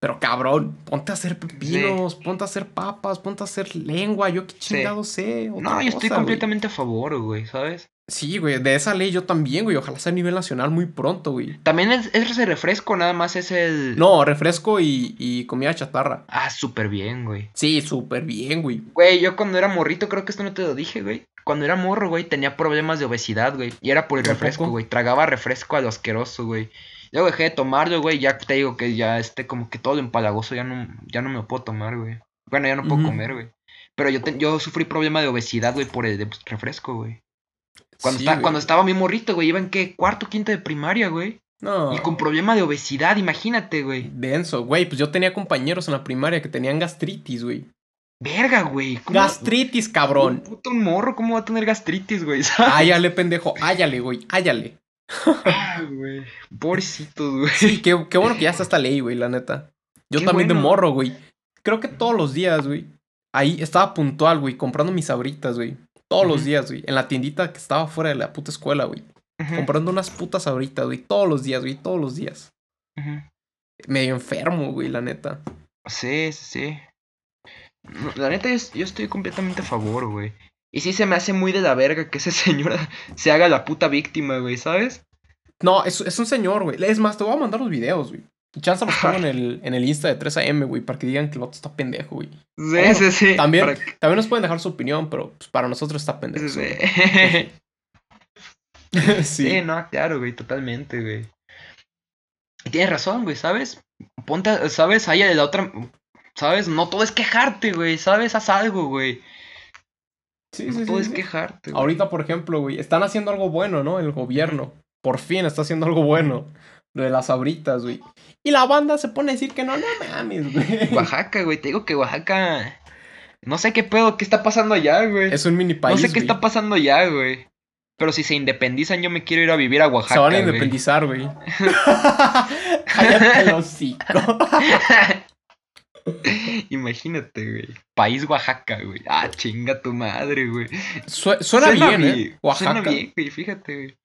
Pero cabrón, ponte a hacer pepinos, ponte a hacer papas, ponte a hacer lengua, yo qué Sí. chingado sé. otra No, yo estoy güey. completamente a favor, güey, ¿sabes? Sí, güey, de esa ley yo también, güey. Ojalá sea a nivel nacional muy pronto, güey. También es, es ese refresco, nada más es el. No, refresco y, y comida chatarra. Ah, súper bien, güey. Sí, súper bien, güey. Güey, yo cuando era morrito, creo que esto no te lo dije, güey. Cuando era morro, güey, tenía problemas de obesidad, güey. Y era por el ¿A refresco, güey. Tragaba refresco a lo asqueroso, güey. Luego dejé de tomarlo, güey. Ya te digo que ya este, como que todo lo empalagoso ya no, ya no me lo puedo tomar, güey. Bueno, ya no puedo comer, güey. Pero yo, te- yo sufrí problema de obesidad, güey, por el de- refresco, güey. Cuando, Sí, esta- güey. cuando estaba mi morrito, güey, iba en qué, cuarto, quinto de primaria, güey. No. Y con problema de obesidad, imagínate, güey. Denso, güey. Pues yo tenía compañeros en la primaria que tenían gastritis, güey. Verga, güey. ¿cómo- Gastritis, Un cabrón. puto morro, ¿cómo va a tener gastritis, güey? *laughs* Áyale, pendejo. Áyale, güey. Áyale. Ah, güey. Pobrecitos, güey. Sí, qué, qué bueno que ya está esta ley, güey, la neta. Yo Qué también de morro, güey. Creo que todos los días, güey. Ahí estaba puntual, güey, comprando mis sabritas, güey. Todos los días, güey. En la tiendita que estaba fuera de la puta escuela, güey. Comprando unas putas sabritas, güey. Todos los días, güey. Todos los días. Medio enfermo, güey, la neta. Sí, sí, sí. La neta, yo, yo estoy completamente a favor, güey. Y sí se me hace muy de la verga que ese *laughs* señor se haga la puta víctima, güey, ¿sabes? No, es, es un señor, güey. Es más, te voy a mandar los videos, güey. Chance los pongo en el, en el Insta de 3AM, güey, para que digan que el otro está pendejo, güey. Sí, Bueno, sí, sí. También, que- también nos pueden dejar su opinión, pero pues, para nosotros está pendejo. sí, sí. *laughs* sí. Sí, no, claro, güey, totalmente, güey. Y tienes razón, güey, ¿sabes? Ponte, ¿sabes? Ahí de la otra, ¿sabes? No todo es quejarte, güey, ¿sabes? Haz algo, güey. Sí, sí, todo sí, es sí. quejarte, güey. Ahorita, por ejemplo, güey, están haciendo algo bueno, ¿no? El gobierno. Por fin está haciendo algo bueno. Lo de las abritas, güey. Y la banda se pone a decir que no, no mames, güey. Oaxaca, güey, te digo que Oaxaca... No sé qué pedo, qué está pasando allá, güey. Es un mini país. no sé qué güey. está pasando allá, güey. Pero si se independizan, yo me quiero ir a vivir a Oaxaca, Se van a güey. independizar, güey. *laughs* *laughs* Cállate el hocico. *laughs* *laughs* Imagínate, güey. País Oaxaca, güey. Ah, chinga tu madre, güey. Sue- suena, bien, ¿eh? Oaxaca. Suena bien, güey, fíjate, güey.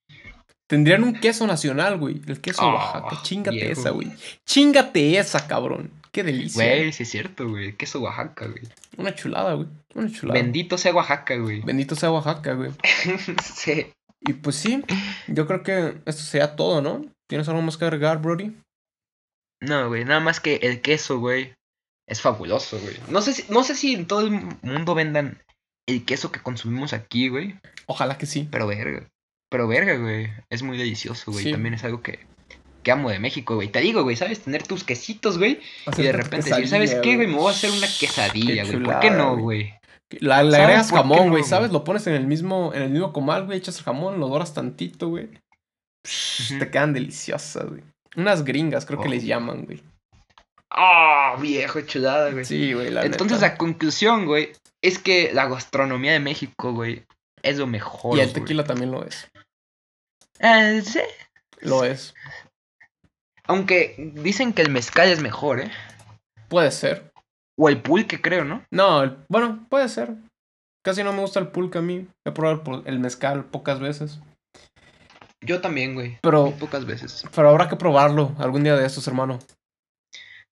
Tendrían un queso nacional, güey. El queso de Oh, Oaxaca. Chingate viejo. esa, güey. Chingate esa, cabrón. Qué delicia. Güey, sí es cierto, güey. Queso Oaxaca, güey. Una chulada, güey. Una chulada. Bendito sea Oaxaca, güey. Bendito sea Oaxaca, güey. *laughs* sí. Y pues sí, yo creo que esto sería todo, ¿no? ¿Tienes algo más que agregar, Brody? No, güey, nada más que el queso, güey. Es fabuloso, güey. No sé si, no sé si en todo el mundo vendan el queso que consumimos aquí, güey. Ojalá que sí. Pero verga. Pero verga, güey. Es muy delicioso, güey. Sí. También es algo que, que amo de México, güey. Te digo, güey, ¿sabes? Tener tus quesitos, güey. Y de repente decir, ¿sabes qué, güey? Me voy a hacer una quesadilla, güey. ¿Por qué no, güey. La, le ¿Sabes agregas jamón, güey? ¿sabes? Lo pones en el mismo, en el mismo comal, güey, echas el jamón, lo doras tantito, güey. Te quedan deliciosas, güey. Unas gringas, creo que Oh. les llaman, güey. ¡Ah, viejo chulada, güey! Sí, güey, la Entonces neta. la conclusión, güey, es que la gastronomía de México, güey, es lo mejor. Y el güey. tequila también lo es. Eh, sí. Lo es. Aunque dicen que el mezcal es mejor, ¿eh? Puede ser. O el pulque, creo, ¿no? No, el- bueno, puede ser. Casi no me gusta el pulque a mí. He probado el mezcal pocas veces. Yo también, güey. Pero, Muy pocas veces. pero habrá que probarlo algún día de estos, hermano.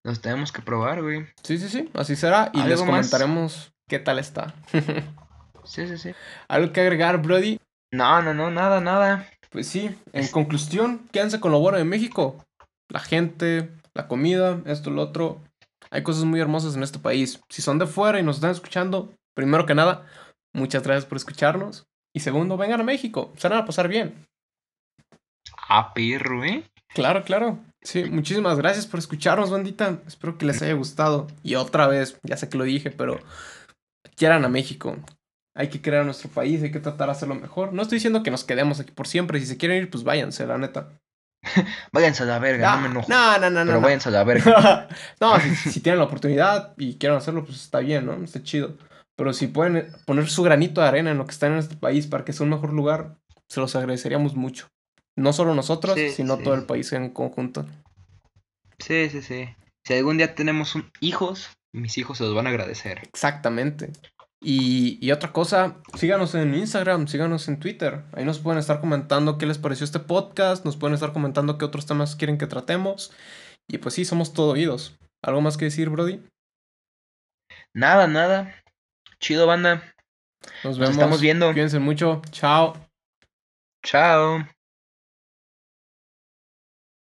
Nos tenemos que probar, güey. Sí, sí, sí, así será. Y les comentaremos qué tal está. *laughs* Sí, sí, sí. ¿Algo que agregar, Brody? No, no, no, nada, nada. Pues sí, en Es- conclusión, quédense con lo bueno de México. La gente, la comida, esto, lo otro. Hay cosas muy hermosas en este país. Si son de fuera y nos están escuchando, primero que nada, muchas gracias por escucharnos. Y segundo, vengan a México, se van a pasar bien. Ah, perro, ¿eh? Claro, claro. Sí, muchísimas gracias por escucharnos, bandita. Espero que les haya gustado. Y otra vez, ya sé que lo dije, pero quieran a México. Hay que crear nuestro país, hay que tratar de hacerlo mejor. No estoy diciendo que nos quedemos aquí por siempre. Si se quieren ir, pues váyanse, la neta. *laughs* Váyanse a la verga, no me enojo. No, no, no, no. pero no. váyanse a la verga. *laughs* no, si, si tienen la oportunidad y quieren hacerlo, pues está bien, ¿no? Está chido. Pero si pueden poner su granito de arena en lo que está en este país para que sea un mejor lugar, se los agradeceríamos mucho. No solo nosotros, Sí, sino sí. todo el país en conjunto. Sí, sí, sí. Si algún día tenemos un- hijos, mis hijos se los van a agradecer. Exactamente. Y, y otra cosa, síganos en Instagram, síganos en Twitter. Ahí nos pueden estar comentando qué les pareció este podcast, nos pueden estar comentando qué otros temas quieren que tratemos. Y pues sí, somos todo oídos. ¿Algo más que decir, Brody? Nada, nada. Chido, banda. Nos Nos vemos. estamos viendo. Cuídense mucho. Chao. Chao.